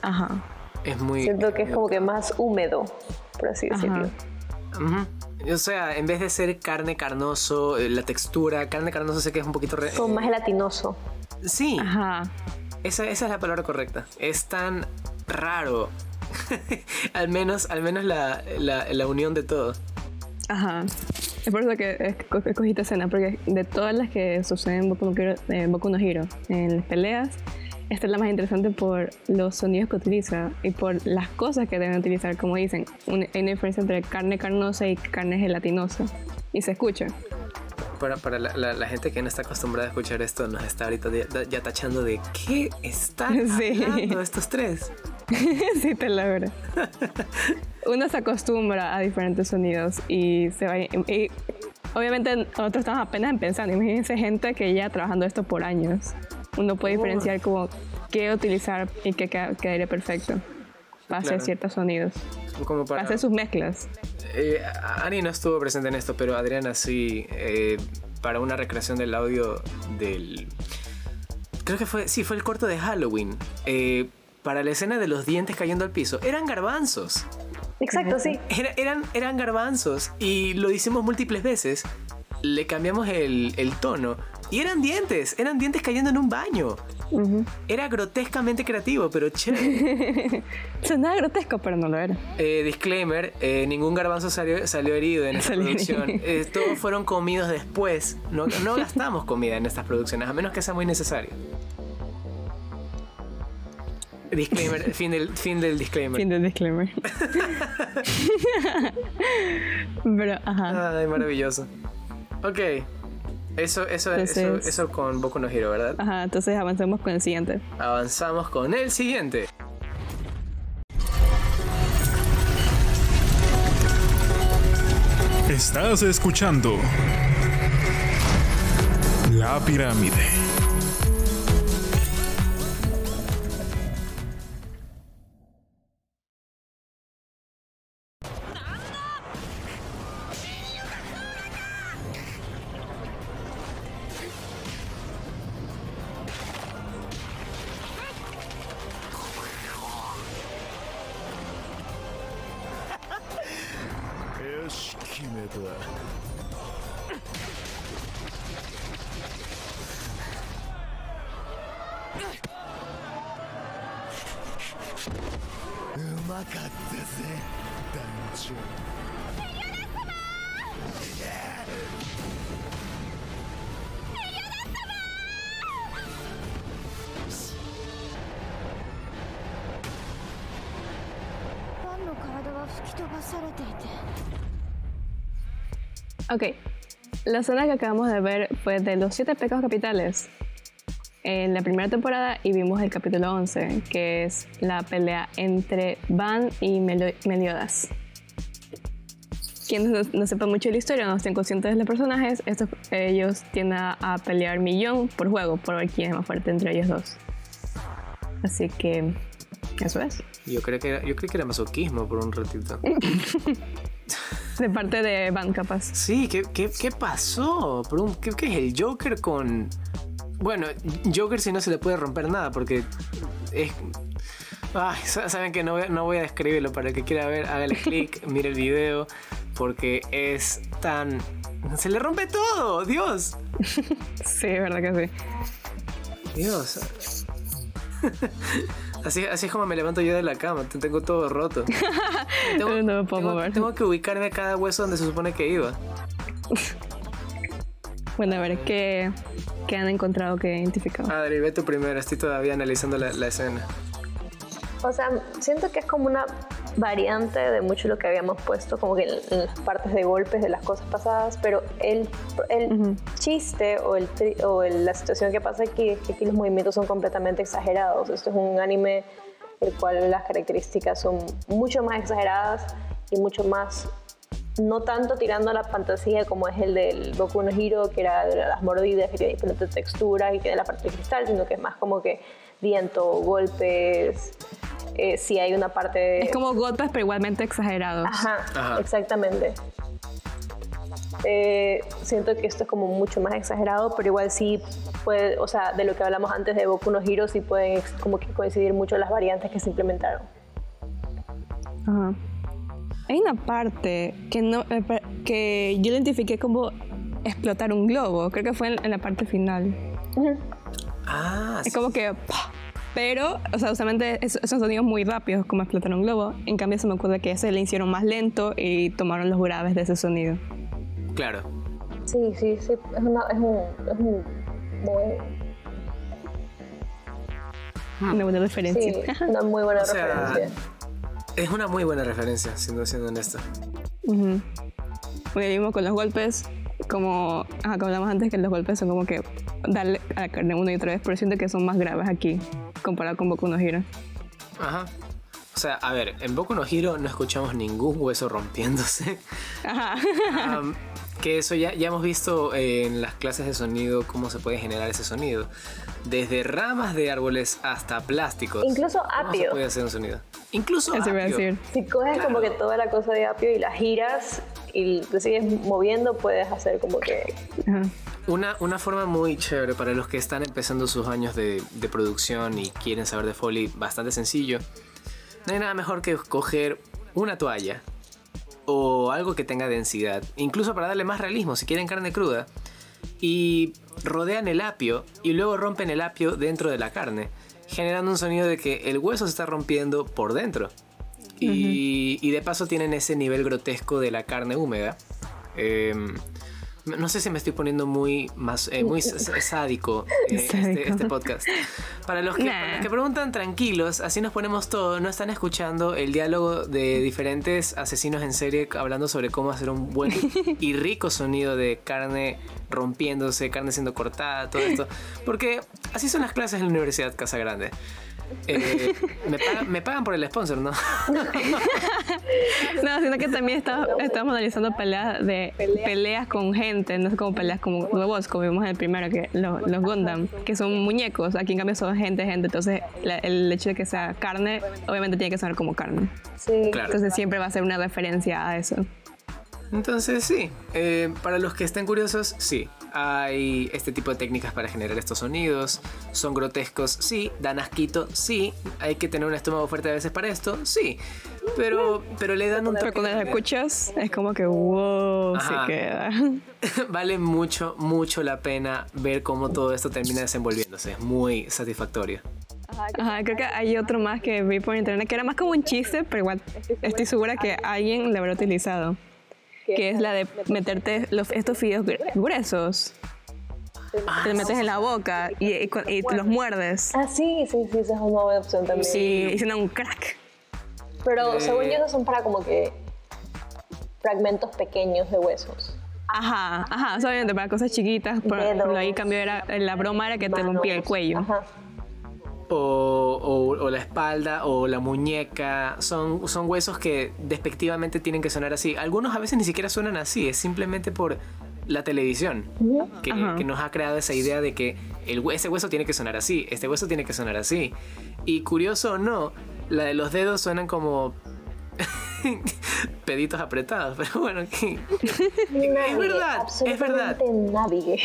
Ajá. Es muy. Siento que es como que más húmedo, por así Ajá. decirlo. Ujú. O sea, en vez de ser carne carnoso, eh, la textura, carne carnoso sé que es un poquito... re- Como más gelatinoso. Sí, Ajá. Esa, esa es la palabra correcta. Es tan raro. al menos, al menos la, la, la unión de todo. Ajá. Es por eso que esco- escogí esta escena, porque de todas las que suceden en Boku no Hero, en Boku no en las peleas, esta es la más interesante por los sonidos que utiliza y por las cosas que deben utilizar. Como dicen, hay una diferencia entre carne carnosa y carne gelatinosa. Y se escucha. Para, para la, la- la gente que no está acostumbrada a escuchar esto, nos está ahorita ya, ya tachando de ¿qué están Sí. hablando estos tres? sí, te la verdad. Uno se acostumbra a diferentes sonidos y se va. Y obviamente nosotros estamos apenas empezando. Imagínense gente que ya trabajando esto por años. Uno puede diferenciar como qué utilizar y qué queda- quedaría perfecto hacer Claro. ciertos sonidos, Como para hacer sus mezclas. Eh, Ani no estuvo presente en esto, pero Adriana sí, eh, para una recreación del audio del... Creo que fue, sí, fue el corto de Halloween. Eh, para la escena de los dientes cayendo al piso, eran garbanzos. Exacto, sí. Era- eran, eran garbanzos y lo hicimos múltiples veces. Le cambiamos el, el tono y eran dientes, eran dientes cayendo en un baño. Era grotescamente creativo, pero chévere. Sonaba grotesco, pero no lo era. Eh, disclaimer, eh, ningún garbanzo salió, salió herido en esta producción. Eh, todos fueron comidos después. No, no gastamos comida en estas producciones, a menos que sea muy necesario. Disclaimer, fin del, fin del disclaimer. Fin del disclaimer. pero, ajá. Ay, maravilloso. Ok. Eso, eso, eso, con Boku no Hero, ¿verdad? Ajá, entonces avancemos con el siguiente. Avanzamos con el siguiente. Estás escuchando La Pirámide.「la escena que acabamos de ver fue de los siete pecados capitales en la primera temporada y vimos el capítulo 11, que es la pelea entre Van y Melo- Meliodas. Quienes no, no sepan mucho de la historia, no estén conscientes de los personajes, estos, ellos tienden a, a pelear millón por juego, por ver quién es más fuerte entre ellos dos. Así que, eso es. Yo creo que era, yo creo que era masoquismo por un ratito. De parte de Van, capaz. Sí, ¿qué, qué, qué pasó? ¿qué, qué es el Joker con...? Bueno, Joker si no se le puede romper nada porque es... Ay, sa- saben que no voy, a- no voy a describirlo. Para el que quiera ver, hágale clic, mire el video porque es tan... Se le rompe todo, Dios. Sí, verdad que sí. Dios. Así, así es como me levanto yo de la cama, te- tengo todo roto. Tengo, No me puedo tengo- mover. tengo que ubicarme a cada hueso donde se supone que iba. Bueno, a ver, ¿qué, qué han encontrado que identificado? Adri, ve tú primero, estoy todavía analizando la, la escena. O sea, siento que es como una variante de mucho lo que habíamos puesto, como que en, en las partes de golpes de las cosas pasadas, pero el, el chiste o, el, o el- la situación que pasa aquí es que aquí los movimientos son completamente exagerados. Esto es un anime el cual las características son mucho más exageradas y mucho más, no tanto tirando a la fantasía como es el del Boku no Hero, que era de las mordidas, que tiene diferentes texturas y tiene la parte de cristal, sino que es más como que viento, golpes, eh, si hay una parte de... Es como golpes, pero igualmente exagerados. Ajá, Ajá. exactamente. Eh, siento que esto es como mucho más exagerado, pero igual sí puede, o sea, de lo que hablamos antes de Boku no Hero, sí pueden como que coincidir mucho las variantes que se implementaron. Ajá. Hay una parte que, no, pa- que yo identifiqué como explotar un globo. Creo que fue en, en la parte final. Ah, Es como que... ¡pah! Pero, o sea, usualmente es- son sonidos muy rápidos como explotar un globo. En cambio, se me ocurre que ese le hicieron más lento y tomaron los graves de ese sonido. claro. Sí, sí, sí, es, una, es un... Es un muy- Una buena referencia. sí, una muy buena O sea, referencia. Es una muy buena referencia, siendo, siendo honesto. Ujú. Bueno, y vimos con los golpes, como, ajá, como hablamos antes, que los golpes son como que darle a la carne una y otra vez, pero siento que son más graves aquí, comparado con Boku no Hero. Ajá. O sea, a ver, en Boku no Hero no escuchamos ningún hueso rompiéndose. Ajá. Am, que eso ya, ya hemos visto en las clases de sonido cómo se puede generar ese sonido. Desde ramas de árboles hasta plásticos. Incluso ¿Cómo se apio. puede hacer un sonido? Incluso apio. Si coges como que toda la cosa de apio y la giras y te sigues moviendo, puedes hacer como que... Una, una forma muy chévere para los que están empezando sus años de, de producción y quieren saber de Foley, bastante sencillo. No hay nada mejor que coger una toalla o algo que tenga densidad, incluso para darle más realismo si quieren carne cruda, y rodean el apio y luego rompen el apio dentro de la carne, generando un sonido de que el hueso se está rompiendo por dentro. Y, y de paso tienen ese nivel grotesco de la carne húmeda. Em, No sé si me estoy poniendo muy más eh, muy sádico eh, este, este podcast. Para los, que, Nah. para los que preguntan, tranquilos, así nos ponemos todo. No están escuchando el diálogo de diferentes asesinos en serie hablando sobre cómo hacer un buen y rico sonido de carne rompiéndose, carne siendo cortada, todo esto. Porque así son las clases en la Universidad Casa Grande. Eh, me, pagan, me pagan por el sponsor, ¿no? No, sino que también está- estamos analizando peleas de peleas con gente, no es como peleas como robots, como vimos en el primero, que los, los Gundam, que son muñecos, aquí en cambio son gente, gente, entonces la- el hecho de que sea carne, obviamente tiene que sonar como carne. Sí. Claro. Entonces siempre va a ser una referencia a eso. Entonces sí, eh, para los que estén curiosos, sí, hay este tipo de técnicas para generar estos sonidos, son grotescos, sí, dan asquito, sí, hay que tener un estómago fuerte a veces para esto, sí, pero, pero le dan un Pero toque cuando los de- escuchas es como que wow, Ajá. se queda. vale mucho, mucho la pena ver cómo todo esto termina desenvolviéndose, es muy satisfactorio. Ajá, creo que hay otro más que vi por internet que era más como un chiste, pero igual estoy segura que alguien lo habrá utilizado. Que es la de meterte los, estos fideos gr- gruesos. Te los metes en la boca y, y cu- y te los muerdes. Ah, sí, sí, sí, esa es una buena opción también. Sí, suena un crack. Pero Eh. según yo, esos son para como que fragmentos pequeños de huesos. Ajá, ajá, obviamente para cosas chiquitas, por por ejemplo, ahí cambio era, la broma era que te rompía el cuello. Ajá. O, o- o la espalda o la muñeca. Son, son huesos que despectivamente tienen que sonar así. Algunos a veces ni siquiera suenan así, es simplemente por la televisión que, que nos ha creado esa idea de que el, ese hueso tiene que sonar así, este hueso tiene que sonar así. Y curioso o no, la de los dedos suenan como peditos apretados, pero bueno, que- Navigue, verdad, es verdad. Navigue.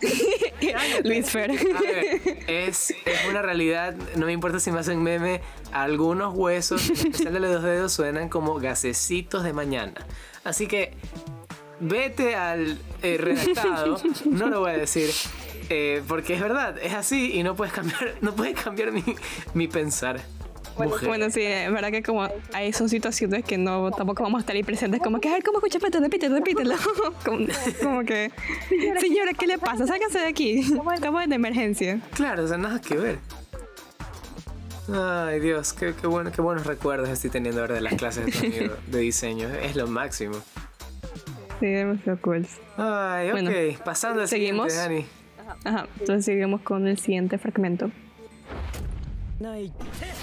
Luis Fer. A ver, es, es una realidad, no me importa si me hacen meme, algunos huesos, en especial de los dos dedos, suenan como gasecitos de mañana. Así que vete al eh, redactado, no lo voy a decir, eh, porque es verdad, es así y no puedes cambiar, no puedes cambiar mi, mi pensar. Mujer. Bueno, sí, es verdad que como hay son situaciones que no tampoco vamos a estar ahí presentes, como que, a ver, ¿cómo escucha? Espérate, repítelo, repítelo. como, como que, señora, ¿qué le pasa? Sáquense de aquí. Estamos en emergencia. Claro, o sea, nada que ver. Ay, Dios, qué, qué, bueno, qué buenos recuerdos estoy teniendo ahora de las clases de sonido, de diseño. Es lo máximo. Sí, demasiado cool. Ay, ok. Bueno, Pasando al ¿seguimos? siguiente, Dani. Ajá, entonces seguimos con el siguiente fragmento. 挟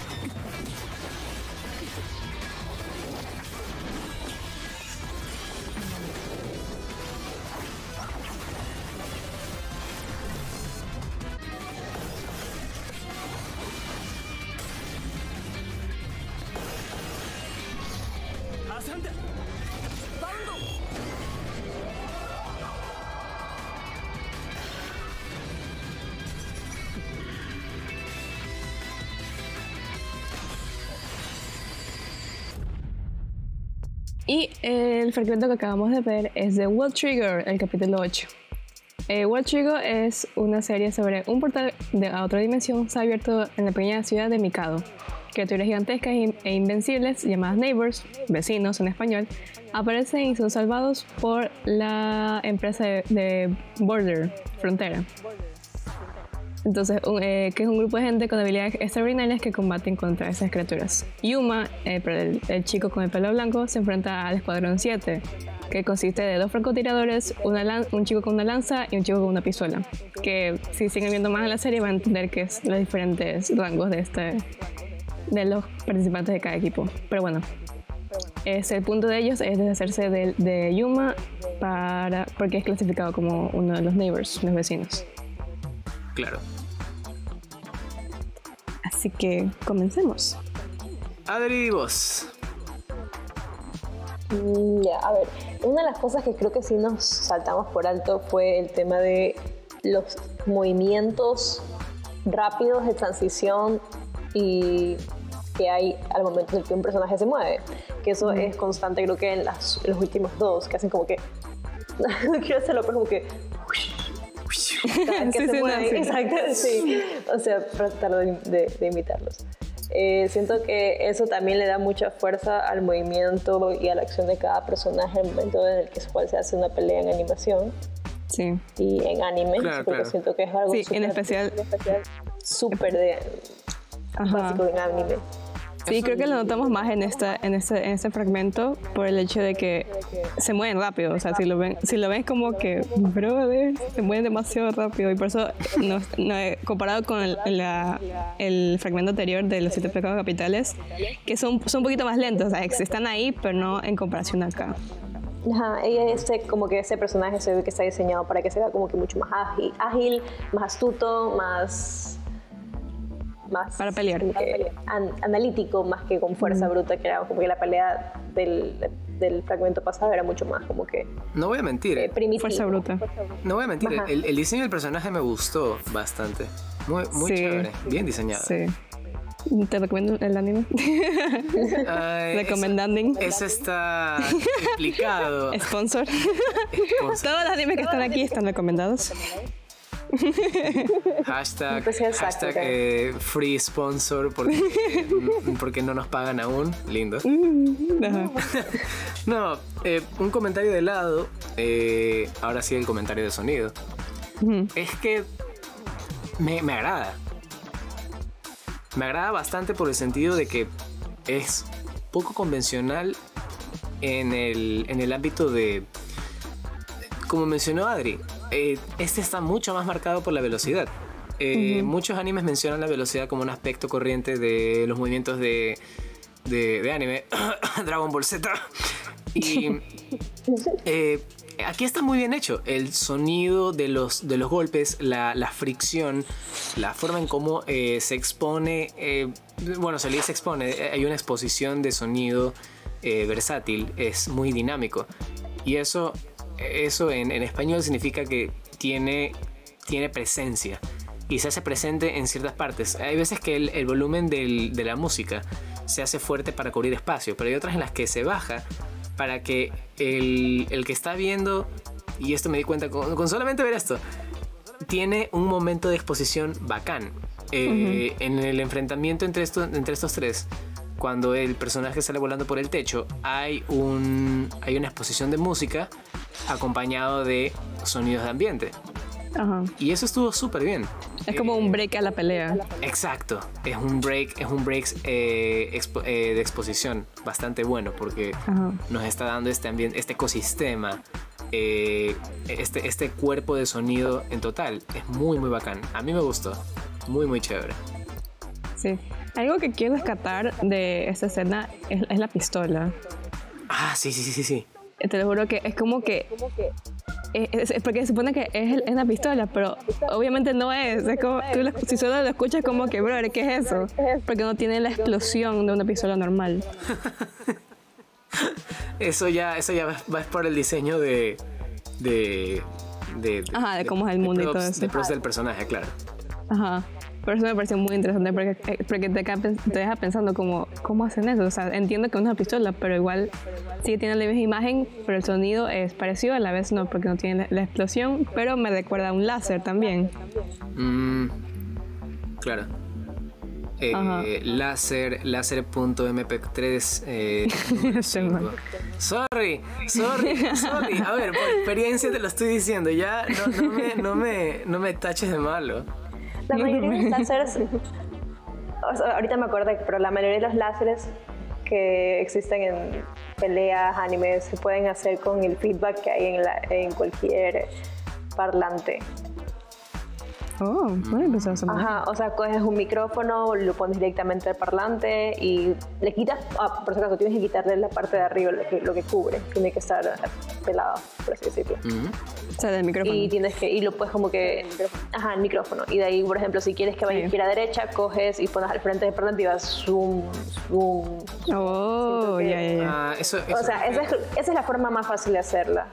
Y el fragmento que acabamos de ver es de World Trigger, el capítulo 8. Eh, World Trigger es una serie sobre un portal de a otra dimensión se ha abierto en la pequeña ciudad de Mikado. Criaturas gigantescas e- invencibles llamadas neighbors, vecinos en español, aparecen y son salvados por la empresa de, de Border, Frontera. Entonces, un- eh, que es un grupo de gente con habilidades extraordinarias que combaten contra esas criaturas. Yuma, eh, el, el chico con el pelo blanco, se enfrenta al Escuadrón 7, que consiste de dos francotiradores, una un chico con una lanza y un chico con una pistola. Que si siguen viendo más en la serie van a entender que es los diferentes rangos de, este, de los participantes de cada equipo. Pero bueno, es, el punto de ellos es deshacerse de, de Yuma para, porque es clasificado como uno de los neighbors, los vecinos. Claro. Así que comencemos. Adri, vos. Mm, Ya, a ver, una de las cosas que creo que sí nos saltamos por alto fue el tema de los movimientos rápidos de transición y que hay al momento en el que un personaje se mueve. Que eso es constante, creo que en, las- en los últimos dos, que hacen como que. no quiero hacerlo, pero como que. cada que Sí, se sí. Exacto, sí. O sea, para tratar de, de- de imitarlos. Eh, siento que eso también le da mucha fuerza al movimiento y a la acción de cada personaje en el momento en el que cual se hace una pelea en animación Sí. y en anime, Claro, porque claro. siento que es algo Sí, especial- en especial súper de Ajá. básico en anime. Sí, creo que lo notamos más en esta, en este, en este fragmento por el hecho de que se mueven rápido. O sea, si lo ven, si lo ven como que, brother, se mueven demasiado rápido. Y por eso, no, no, comparado con el, la- el fragmento anterior de los siete pecados capitales, que son, son un poquito más lentos. O sea, están ahí, pero no en comparación acá. Ajá, y este, como que ese personaje se ve que está diseñado para que sea como que mucho más ágil, ágil más astuto, más... más Para pelear. an- analítico más que con fuerza bruta, que era como que la pelea del, del fragmento pasado era mucho más como que No voy a mentir, eh, primitivo. Fuerza bruta. no voy a mentir, el, el diseño del personaje me gustó bastante. Muy, muy Sí. chévere, bien diseñado. Sí. Te recomiendo el anime. Ay, Recomendanding. Eso, eso está explicado. Sponsor. Sponsor. Todos los animes que están aquí están recomendados. Hashtag, hashtag eh, free sponsor porque, porque no nos pagan aún. Lindo. Ajá. No, eh, un comentario de lado. eh, ahora sí el comentario de sonido. Es que me, me agrada. Me agrada bastante por el sentido de que es poco convencional en el, en el ámbito de... Como mencionó Adri, eh, este está mucho más marcado por la velocidad. Eh, Muchos animes mencionan la velocidad como un aspecto corriente de los movimientos de, de, de anime. Dragon Ball Z. Y eh, aquí está muy bien hecho. El sonido de los, de los golpes, la, la fricción, la forma en cómo eh, se expone. eh, bueno, se le dice expone. Hay una exposición de sonido versátil. Es muy dinámico. Y eso, eso en, en español significa que tiene, tiene presencia. Y se hace presente en ciertas partes. Hay veces que el, el volumen del- de la música se hace fuerte para cubrir espacio, pero hay otras en las que se baja para que el, el que está viendo, y esto me di cuenta con, con solamente ver esto, tiene un momento de exposición bacán. Eh, En el enfrentamiento entre, esto- entre estos tres, cuando el personaje sale volando por el techo, hay, un, hay una exposición de música acompañado de sonidos de ambiente. Ajá. Y eso estuvo súper bien. Es como un break a la pelea. Exacto, es un break, es un break eh, expo- eh, de exposición bastante bueno porque Ajá. nos está dando este ambiente, este ecosistema, eh, este, este cuerpo de sonido en total. Es muy muy bacán. A mí me gustó, muy muy chévere. Sí. Algo que quiero rescatar de esta escena es, es la pistola. Ah, sí, sí, sí, sí. Te lo juro que es como que. Es, es- porque se supone que es, es una pistola, pero obviamente no es. Es como, tú lo- si solo lo escuchas, como que, bro, ¿qué es eso? Porque no tiene la explosión de una pistola normal. Eso ya, eso ya va, va por el diseño de, de, de, Ajá, de cómo es el mundo y todo props- eso. De props del personaje, claro. Ajá. Por eso me pareció muy interesante, porque, eh, porque te, te deja pensando como, ¿cómo hacen eso? O sea, entiendo que es una pistola, pero igual sí tiene la misma imagen, pero el sonido es parecido, a la vez no, porque no tiene la, la explosión, pero me recuerda a un láser también. Mm, claro. Eh, láser, láser.mp3. Eh, sorry, sorry, sorry. A ver, por experiencia te lo estoy diciendo. Ya no, no me, no, me, no me taches de malo. La mayoría de los láseres, o sea, ahorita me acuerdo, pero la mayoría de los láseres que existen en peleas, animes, se pueden hacer con el feedback que hay en, la- en cualquier parlante. Oh, no he empezado a hacer nada. Ajá, o sea, coges un micrófono, lo pones directamente al parlante y le quitas, ah, por si acaso, tienes que quitarle la parte de arriba, lo que, lo que cubre, tiene que estar pelado, por así decirlo. O sea, del micrófono. Y tienes que, y lo puedes como que, ajá, el micrófono. Y de ahí, por ejemplo, si quieres que vaya Sí. a izquierda a derecha, coges y pones al frente del parlante y vas zoom, zoom. Oh, Siento que- ya, ya. Ah, eso, O eso- sea, esa es, esa es la forma más fácil de hacerla.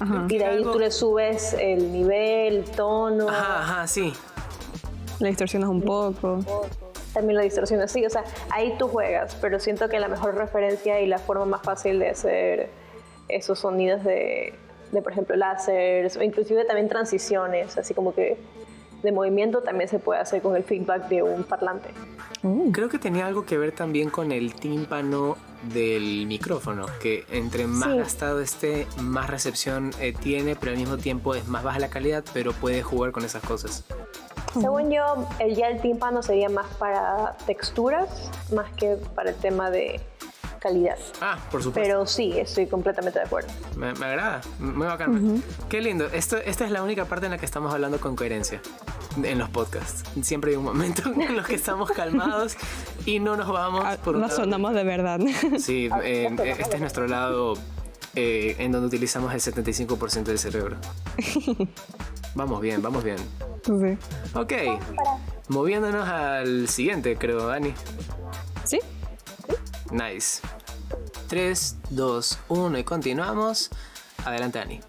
Ajá. Y de ahí Algo- tú le subes el nivel, el tono, Ajá, ajá, sí. La distorsionas un poco. también la distorsión así. O sea, ahí tú juegas, pero siento que la mejor referencia y la forma más fácil de hacer esos sonidos de, de por ejemplo, láseres o inclusive también transiciones, así como que de movimiento también se puede hacer con el feedback de un parlante. Creo que tenía algo que ver también con el tímpano del micrófono, que entre más Sí. gastado esté, más recepción eh, tiene, pero al mismo tiempo es más baja la calidad, pero puede jugar con esas cosas. Según yo, el, ya el tímpano sería más para texturas, más que para el tema de calidad. Ah, por supuesto. Pero sí, estoy completamente de acuerdo. Me, me agrada, muy bacán. Qué lindo. Esto, esta es la única parte en la que estamos hablando con coherencia en los podcasts. Siempre hay un momento en los que estamos calmados y no nos vamos Ah, por un No lado. sonamos de verdad. Sí, eh, este es nuestro lado eh, en donde utilizamos el 75% del cerebro. Vamos bien, vamos bien. sí. Ok, moviéndonos al siguiente, creo, Ani. ¿Sí? Nice. 3, 2, 1 y continuamos. Adelante, Ani.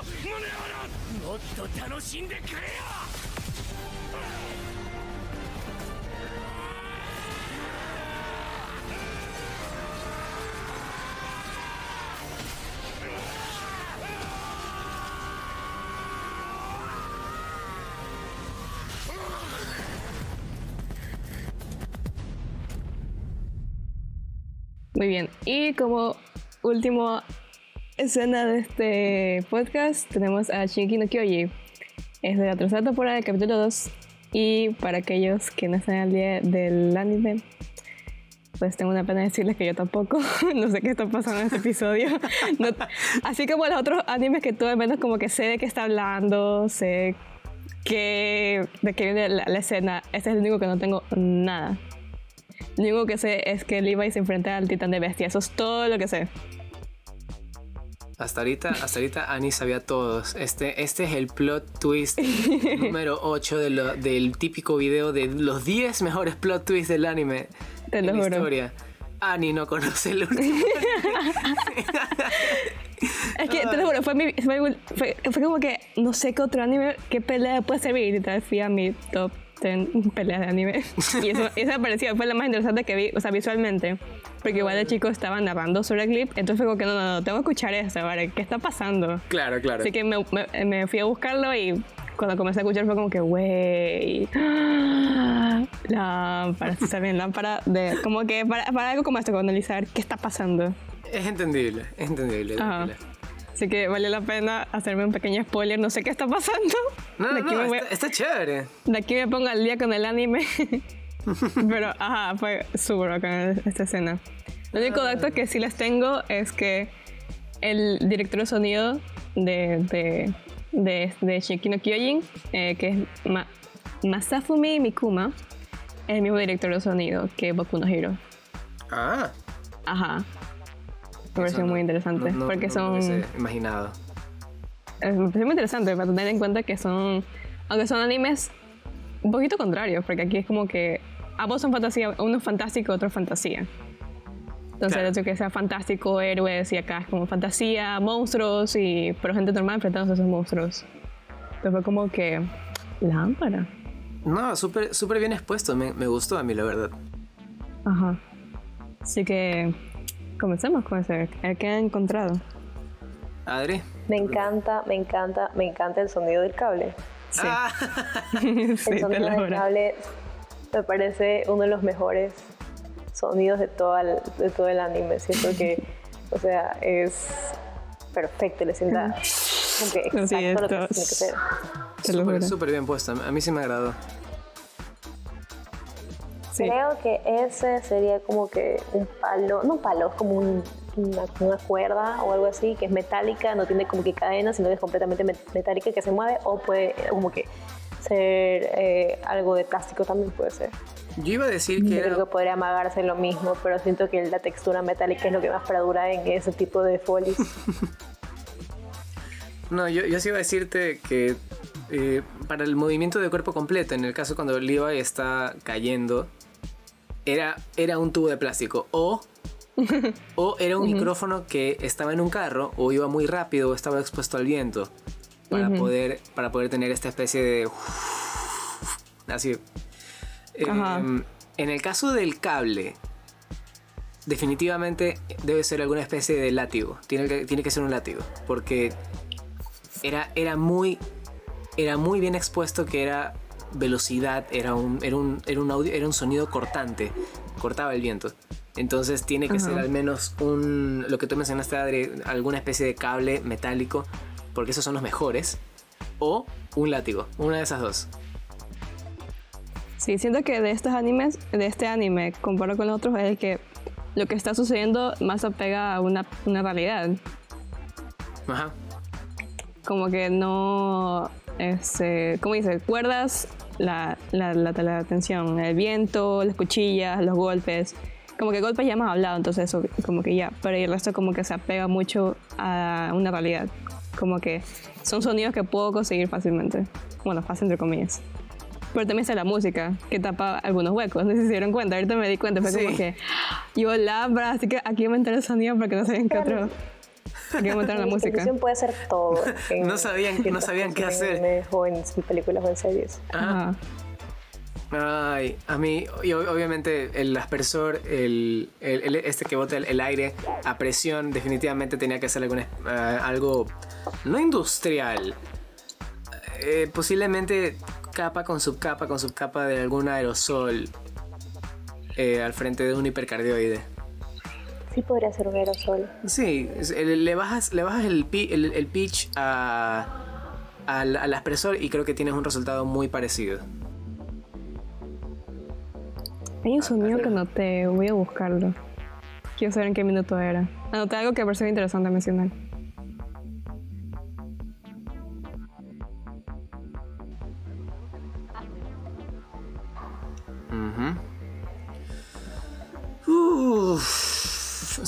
ダメだ間に合わなもっと楽しんでくれよ Muy bien. Y como última escena de este podcast, tenemos a Shinki no Kyoji. Es de la tercera temporada del capítulo 2. Y para aquellos que no están al día del anime, pues tengo una pena decirles que yo tampoco. no sé qué está pasando en este episodio. No- así como los otros animes que tú al menos como que sé de qué está hablando, sé que, de qué viene la, la escena. Este es el único que no tengo nada. Lo único que sé es que Levi se enfrenta al titán de bestia. Eso es todo lo que sé. Hasta ahorita, hasta ahorita Ani sabía todos. Este, este es el plot twist número 8 de lo- del típico video de los 10 mejores plot twists del anime Te lo juro. historia. Ani no conoce el último. Es que, te lo juro, fue, mi- fue, fue- fue como que no sé qué otro anime, qué pelea puede servir. Y fui a mi top 10 peleas de anime. Y eso, eso me pareció, fue la más interesante que vi, o sea, visualmente. Porque igual el chico estaba narrando sobre el clip. Entonces fue como que no, no, no, tengo que escuchar esto, ¿vale? ¿Qué está pasando? claro, claro. Así que me, me- me fui a buscarlo y cuando comencé a escuchar fue como que, güey, lámpara, está bien, lámpara, de, como que para, para algo como esto, para analizar qué está pasando. Es entendible, es entendible. Ajá. tranquila. Así que vale la pena hacerme un pequeño spoiler, no sé qué está pasando. No, de, no, no, me voy- está, está chévere. de aquí me pongo al día con el anime. Pero, ajá, fue súper bacán esta escena. Lo único dato que sí les tengo es que el director de sonido de, de, de, de Shiki no Kyojin, eh, que es Ma- Masafumi Mikuma, es el mismo director de sonido que Boku no Hero. Ah, Ajá. Me pareció no- muy interesante. no- porque son. imaginado. Es me parece muy interesante para tener en cuenta que son, aunque son animes un poquito contrarios, porque aquí es como que ambos son fantasía, uno es fantástico, otro es fantasía. Entonces Claro. el hecho que sea fantástico, héroes, y acá es como fantasía, monstruos, y pero gente normal enfrentándose a esos monstruos. Entonces fue como que lámpara. No, súper súper bien expuesto. Me, me gustó a mí, la verdad. Ajá. Así que comencemos con ese. ¿El que han encontrado? Adri. Me encanta, me encanta, me encanta el sonido del cable. Sí. Ah, sí, El sonido del cable me parece uno de los mejores sonidos de, toda el, de todo el anime. Siento que, o sea, es perfecto, le sienta como que exacto Sí, lo que tiene que es- ser. Súper, bien puesto. A mí sí me agradó. Sí. Creo que ese sería como que un palo, no un palo, es como un- una, una cuerda o algo así, que es metálica, no tiene como que cadena, sino que es completamente met- metálica que se mueve, o puede como que ser eh, algo de plástico también puede ser. Yo iba a decir que Yo era. creo que podría amagarse lo mismo, pero siento que la textura metálica es lo que más perdura en ese tipo de folies. No, yo, yo sí iba a decirte que eh, para el movimiento de cuerpo completo, en el caso cuando Levi está cayendo, era, era un tubo de plástico o, o era un micrófono que estaba en un carro o iba muy rápido o estaba expuesto al viento para, poder, para poder tener esta especie de... Así. Em, en el caso del cable, definitivamente debe ser alguna especie de látigo. Tiene que, tiene que ser un látigo. Porque era, era muy. Era muy bien expuesto que era velocidad, era un, era un, era un audio, era un sonido cortante. Cortaba el viento. Entonces tiene que ser al menos un. Lo que tú mencionaste, Adri, alguna especie de cable metálico. Porque esos son los mejores. O un látigo. Una de esas dos. Sí, siento que de estos animes, de este anime, comparado con otros, es que lo que está sucediendo más apega a una, una realidad. Ajá. Como que no, este, ¿cómo dice? Cuerdas la, la, la, la atención, el viento, las cuchillas, los golpes. Como que golpes ya hemos hablado, entonces eso como que ya, pero el resto como que se apega mucho a una realidad. Como que son sonidos que puedo conseguir fácilmente. Bueno, fácil entre comillas. Pero también está la música, que tapa algunos huecos. No sé si se dieron cuenta, ahorita me di cuenta. Fue Sí. como que yo labra, así que aquí meter el sonido porque no sabían qué otro. Aquí voy a meter la música. puede ser todo. en- No sabían- no sabían qué en hacer. animes O en películas o en series. Ajá. Ay, a mí, y ob- obviamente, el aspersor, el, el- el- este que bota el, el aire a presión, definitivamente tenía que ser algún es- ah, algo no industrial. Eh, posiblemente capa con subcapa con subcapa de algún aerosol eh, al frente de un hipercardioide. Sí podría ser un aerosol. Sí, le bajas, le bajas el, pi- el, el pitch a, al, al aspersor y creo que tienes un resultado muy parecido. Hay un sonido que noté, voy a buscarlo. Quiero saber en qué minuto era. Anoté algo que me pareció interesante mencionar.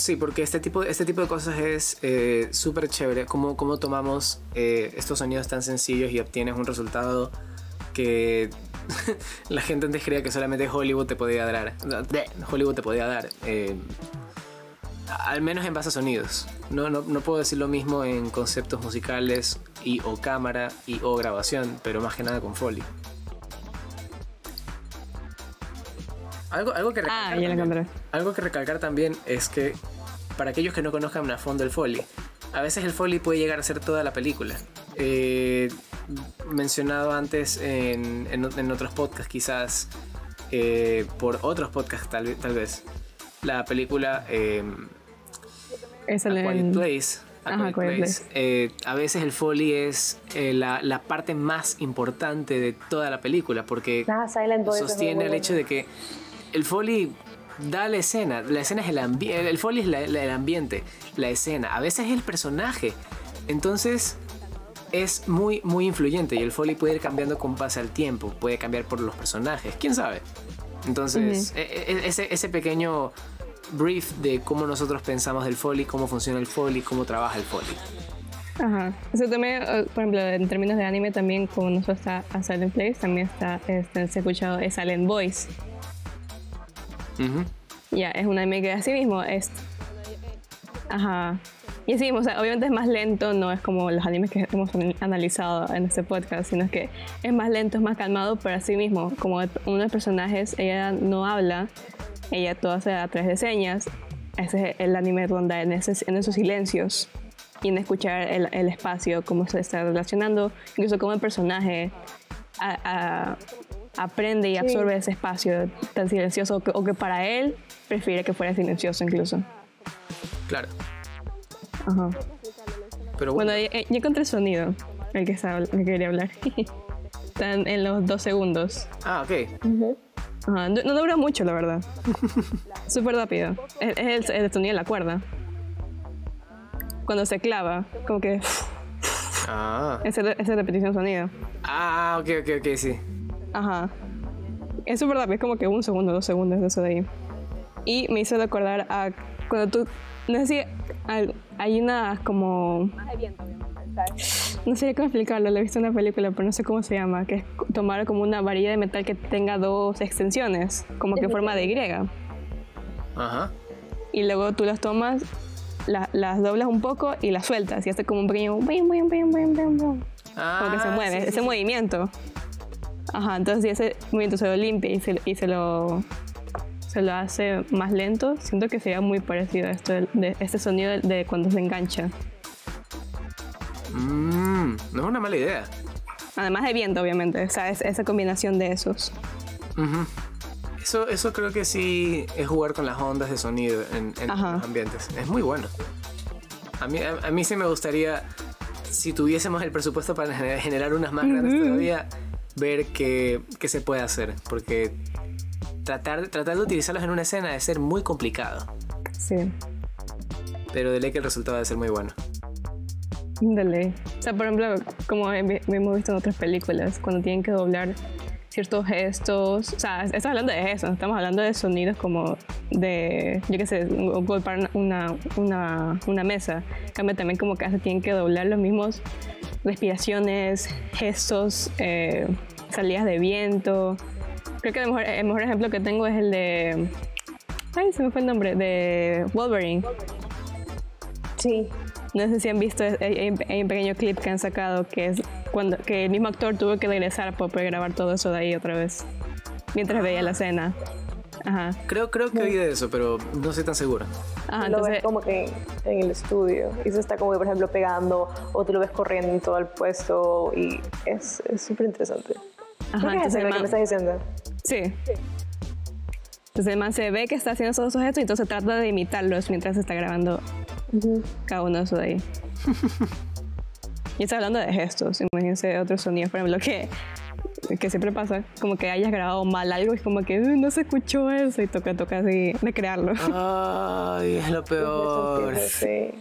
Sí, porque este tipo, este tipo de cosas es eh, súper chévere. Cómo, cómo tomamos eh, estos sonidos tan sencillos y obtienes un resultado que la gente antes creía que solamente Hollywood te podía dar. Hollywood te podía dar. eh, al menos en base a sonidos. No, no, no puedo decir lo mismo en conceptos musicales y o cámara y o grabación, pero más que nada con Foley. Algo, algo que Ah, recalcar ya lo también- algo que recalcar también es que para aquellos que no conozcan a fondo el Foley, a veces el Foley puede llegar a ser toda la película. Eh, mencionado antes en, en- en otros podcasts, quizás eh, por otros podcasts, tal, tal vez. La película eh, Es A el Quiet Place. A Ajá, Quiet Quiet Place. Eh, a veces el Foley es eh, la, la parte más importante de toda la película porque Ah, sostiene el hecho de que el Foley da la escena. La escena es el ambiente. El Foley es la- la- el ambiente, la escena. A veces es el personaje. Entonces es muy, muy influyente y el Foley puede ir cambiando con base al tiempo. Puede cambiar por los personajes. ¿Quién sabe? Entonces, e- e- ese, ese pequeño brief de cómo nosotros pensamos del Foley, cómo funciona el Foley, cómo trabaja el Foley. Ajá. Eso también, eh, por ejemplo, en términos de anime, también como no solo está a Silent Place, también está, este, se ha escuchado es Silent Voice. Ujú. Ya, es un anime que así mismo es... Ajá. Y así mismo, o sea, obviamente es más lento, no es como los animes que hemos an- analizado en este podcast, sino que es más lento, es más calmado, pero así mismo, como uno de los personajes, ella no habla, ella todo hace a través de señas, ese es el anime ronda en, ese- en esos silencios y en escuchar el, el espacio, cómo se está relacionando, incluso cómo el personaje a- a- aprende y absorbe ese espacio tan silencioso o que, o que para él prefiere que fuera silencioso incluso. Claro. Ajá. Pero bueno, Bueno, ya, ya encontré el sonido, el que, estaba, el que quería hablar. Están en los dos segundos. ah, ok. Ajá, No, no dura mucho, la verdad. Súper rápido. Es, es el, el sonido de la cuerda. Cuando se clava, como que Ah, esa esa repetición de sonido. ah ok, ok, ok, sí. Ajá. Es súper rápido, es como que un segundo, dos segundos de eso de ahí. Y me hizo recordar a cuando tú. No sé si hay, unas como. No sé cómo explicarlo, lo he visto en una película, pero no sé cómo se llama, que es tomar como una varilla de metal que tenga dos extensiones, como que en forma de Y. Ajá. Y luego tú las tomas, la- las doblas un poco y las sueltas y hace como un pequeño... Como que se Ah, mueve, sí, sí, ese sí. movimiento. Ajá, entonces si ese movimiento se lo limpia y se, y se lo se lo hace más lento, siento que sería muy parecido a esto de, de este sonido de, de cuando se engancha. Mm, no es una mala idea. Además de viento, obviamente, o sea, es- esa combinación de esos. Ujú. Eso, eso creo que sí es jugar con las ondas de sonido en, en los ambientes. Es muy bueno. A mí, a, a mí sí me gustaría, si tuviésemos el presupuesto para gener- generar unas más grandes todavía, ver qué, qué se puede hacer. Porque tratar, tratar de utilizarlos en una escena debe ser muy complicado. Sí, Pero de ley que el resultado debe ser muy bueno. de ley. O sea, por ejemplo, como he- hemos visto en otras películas, cuando tienen que doblar ciertos gestos, o sea, estamos hablando de gestos, no estamos hablando de sonidos como de, yo qué sé, golpear una, una, una mesa. En cambio, también como que tienen que doblar los mismos respiraciones, gestos, eh, salidas de viento. Creo que el mejor, el mejor ejemplo que tengo es el de... Ay, se me fue el nombre, de Wolverine. Sí. No sé si han visto, hay, hay- hay un pequeño clip que han sacado que es cuando que el mismo actor tuvo que regresar para poder grabar todo eso de ahí otra vez, mientras veía la escena. Ajá. Creo, creo que oí de eso, pero no estoy tan seguro. Ajá, lo entonces, ves como que en el estudio y se está como que, por ejemplo, pegando o tú lo ves corriendo en todo el puesto y es súper interesante. Ajá, que es eso que me estás diciendo. sí. Entonces el man se ve que está haciendo esos gestos y entonces trata de imitarlos mientras se está grabando cada uno de esos de ahí. y está hablando de gestos, imagínense otros sonidos, por ejemplo, que, que siempre pasa, como que hayas grabado mal algo y es como que "Uh, no se escuchó eso y toca, toca así recrearlo. Ay, es lo peor. Sí.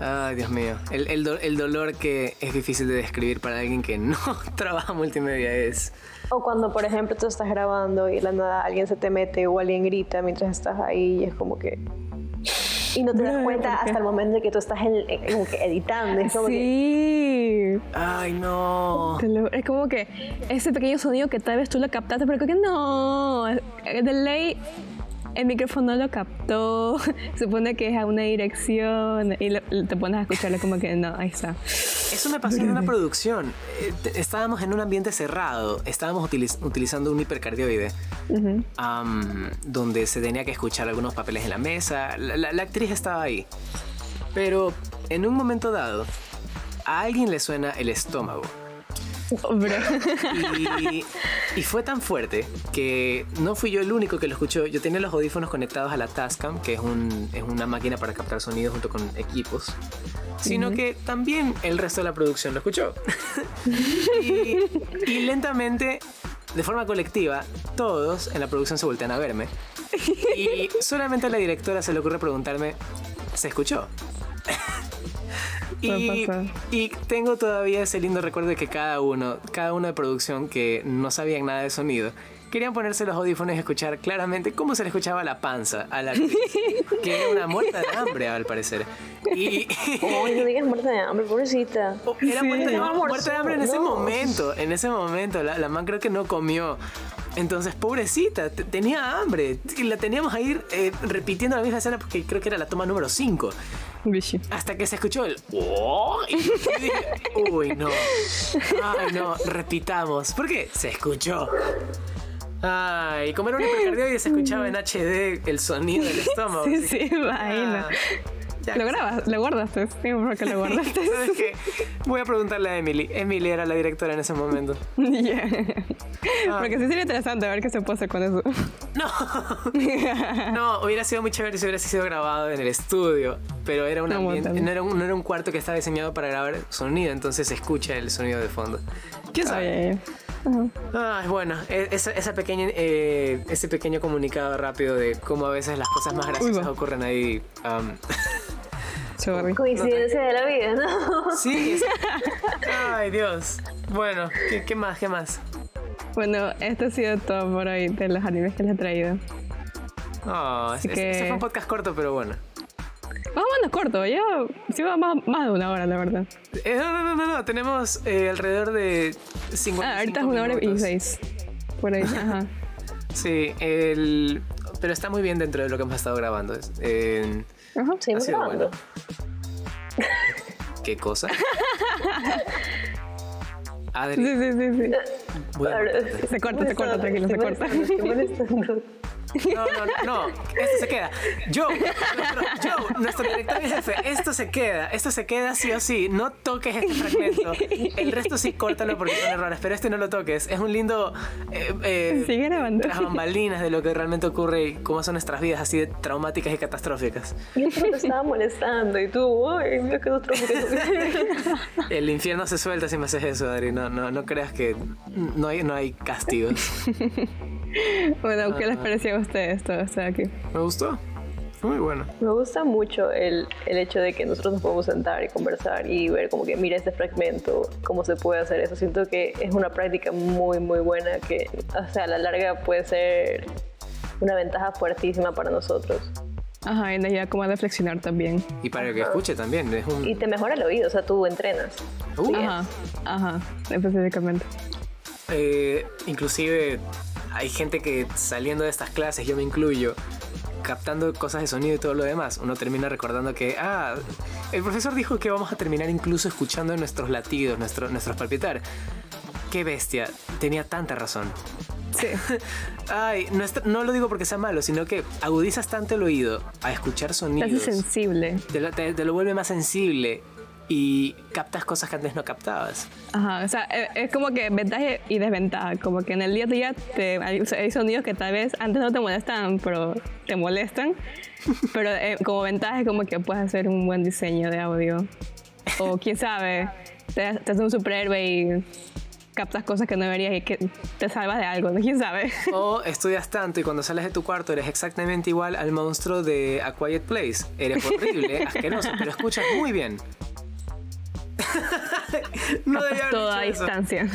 Ay, Dios mío. El, el do- el dolor que es difícil de describir para alguien que no trabaja multimedia es. O cuando, por ejemplo, tú estás grabando y de la nada alguien se te mete o alguien grita mientras estás ahí y es como que... Y no te das cuenta hasta el momento de que tú estás en- en- como que editando. Es como que, Sí. Ay, no. Es como que ese pequeño sonido que tal vez tú lo captaste, pero creo que no. De ley, el micrófono lo captó. Supone que es a una dirección y lo- te pones a escucharlo como que no, ahí está. Eso me pasó en una producción. Eh, Estábamos en un ambiente cerrado. Estábamos utiliz- utilizando un hipercardioide. donde se tenía que escuchar algunos papeles en la mesa. La, la- la actriz estaba ahí. Pero en un momento dado, a alguien le suena el estómago. Y, y fue tan fuerte que no fui yo el único que lo escuchó. Yo tenía los audífonos conectados a la Tascam, que es, un, es una máquina para captar sonido junto con equipos. Sino que también el resto de la producción lo escuchó. y, y lentamente, de forma colectiva, todos en la producción se voltean a verme. Y solamente a la directora se le ocurre preguntarme, ¿se escuchó? Y, tengo todavía ese lindo recuerdo de que cada uno, cada uno de producción que no sabían nada de sonido, querían ponerse los audífonos y escuchar claramente cómo se le escuchaba la panza a la actriz, que era una muerta de hambre al parecer. Y no digas muerte de hambre, pobrecita. era muerta, de, No almorzó, muerta de hambre en ese no. momento, en ese momento, la, la man creo que no comió. Entonces, pobrecita, te- tenía hambre. Y la teníamos ahí eh, repitiendo la misma escena porque creo que era la toma número 5. Bishi. Hasta que se escuchó el "Oh", y dije, uy, no. Ay, no, repitamos. ¿Por qué? Se escuchó. Ay, como era un hipercardioide se escuchaba en HD el sonido del estómago. Sí, sí, que, ya Lo grabas, lo guardaste. Sí, porque lo guardaste. ¿Sabes qué? Voy a preguntarle a Emily. Emily era la directora en ese momento. Ya. Ah. Porque sí sería interesante ver qué se puede hacer con eso. No, no, hubiera sido muy chévere si hubiera sido grabado en el estudio, pero era un ambiente- no, era un, no era un cuarto que estaba diseñado para grabar sonido, entonces se escucha el sonido de fondo. ¿Quién sabe? Ay, ay. Ay, bueno, e- esa, esa pequeña, eh, ese pequeño comunicado rápido de cómo a veces las cosas más graciosas ocurren ahí. um, Sorry. Coincidencia de la vida, ¿no? sí, es- ay Dios. Bueno, ¿qué, qué más? ¿Qué más? Bueno, esto ha sido todo por hoy de los animes que les he traído. Oh, ese, que- ese fue un podcast corto, pero bueno. Más o menos corto, ya va más, más de una hora, la verdad. Eh, no, no, no, no, no, tenemos eh, alrededor de 50 Ah, ahorita es una hora y seis. Por ahí, ajá. Sí, el... pero está muy bien dentro de lo que hemos estado grabando. Eh, Ajá. ha Seguimos sido grabando. bueno. ¿Qué cosa? Adri, Sí, sí, sí, sí. Se corta, se corta, tranquilo, se corta. No, no, no, no, esto se queda. Joe, nuestro, Joe, nuestro director y jefe, esto se queda, esto se queda sí o sí. No toques este fragmento. El resto sí, córtalo porque son errores, pero este no lo toques. Es un lindo. Eh, eh, Sigue grabando. Las bambalinas de lo que realmente ocurre y cómo son nuestras vidas así de traumáticas y catastróficas. Yo solo te estaba molestando y tú, ay, mira otro El infierno se suelta si me haces eso, Adri. No, no, no creas que no hay, no hay castigos. Bueno, ¿qué les pareció a ustedes todo esto de aquí? ¿Me gustó? Fue Muy bueno. Me gusta mucho el, el hecho de que nosotros nos podemos sentar y conversar y ver como que mira este fragmento, cómo se puede hacer eso. Siento que es una práctica muy, muy buena que, o sea, a la larga puede ser una ventaja fuertísima para nosotros. Ajá, y ayuda como a reflexionar también. Y para el que escuche también, es un... Y te mejora el oído, o sea, tú entrenas. Uh, Ajá, ajá, específicamente. Eh, inclusive hay gente que saliendo de estas clases, yo me incluyo, captando cosas de sonido y todo lo demás, uno termina recordando que, ah, el profesor dijo que vamos a terminar incluso escuchando nuestros latidos, nuestro, nuestros palpitar. Qué bestia, tenía tanta razón. Sí. Ay, no, no lo digo porque sea malo, sino que agudizas tanto el oído a escuchar Te sonidos. hace sensible. te, lo, te- te lo vuelve más sensible y captas cosas que antes no captabas. Ajá, o sea, e- es como que ventaja y desventaja. Como que en el día a día te, hay, sonidos que tal vez antes no te molestaban, pero te molestan. Pero eh, como ventaja es como que puedes hacer un buen diseño de audio. O quién sabe, te, te haces un superhéroe y captas cosas que no deberías y que te salvas de algo, ¿no? quién sabe. O estudias tanto y cuando sales de tu cuarto eres exactamente igual al monstruo de A Quiet Place. Eres horrible, asqueroso, pero escuchas muy bien. no debería haber Toda a dicho eso. distancia.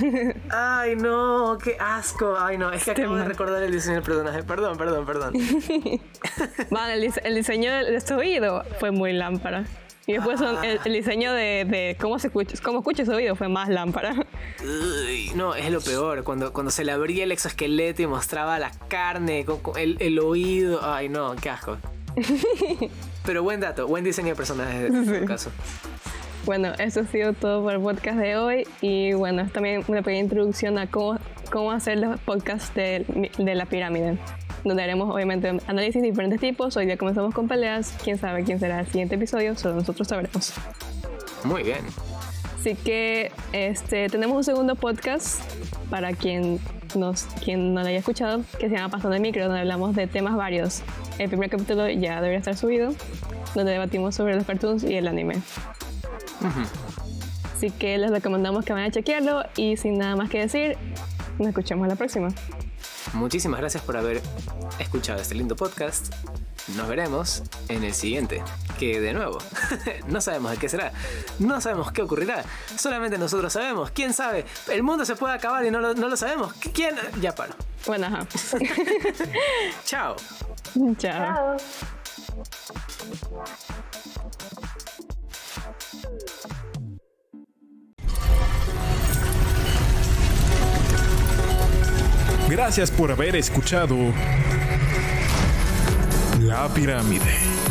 Ay, no, qué asco. Ay, no, es que acabo de recordar el diseño del personaje. Perdón, perdón, perdón. Man, el, dise- el diseño de, su oído fue muy lámpara. Y después son- el, el diseño de, de cómo se escucha, cómo escucha su oído fue más lámpara. Uy, no, es lo peor. Cuando, cuando se le abría el exoesqueleto y mostraba la carne, con- con el, el oído. Ay, no, qué asco. Pero buen dato, buen diseño de personajes en Sí. caso. Bueno, eso ha sido todo por el podcast de hoy. Y bueno, es también una pequeña introducción a cómo, cómo hacer los podcasts de, de la pirámide. Donde haremos obviamente análisis de diferentes tipos. Hoy día comenzamos con peleas. Quién sabe quién será el siguiente episodio, solo nosotros sabremos. Muy bien. Así que este, tenemos un segundo podcast para quien, nos, quien no lo haya escuchado, que se llama Pasando el Micro, donde hablamos de temas varios. El primer capítulo ya debería estar subido, donde debatimos sobre los cartoons y el anime. Así que les recomendamos que vayan a chequearlo y sin nada más que decir, nos escuchamos la próxima. Muchísimas gracias por haber escuchado este lindo podcast. Nos veremos en el siguiente. Que de nuevo, no sabemos de qué será. No sabemos qué ocurrirá. Solamente nosotros sabemos. ¿Quién sabe? El mundo se puede acabar y no lo, no lo sabemos. ¿Quién? Ya paro. Bueno, ajá. Chao. Chao. Chao. Gracias por haber escuchado La pirámide.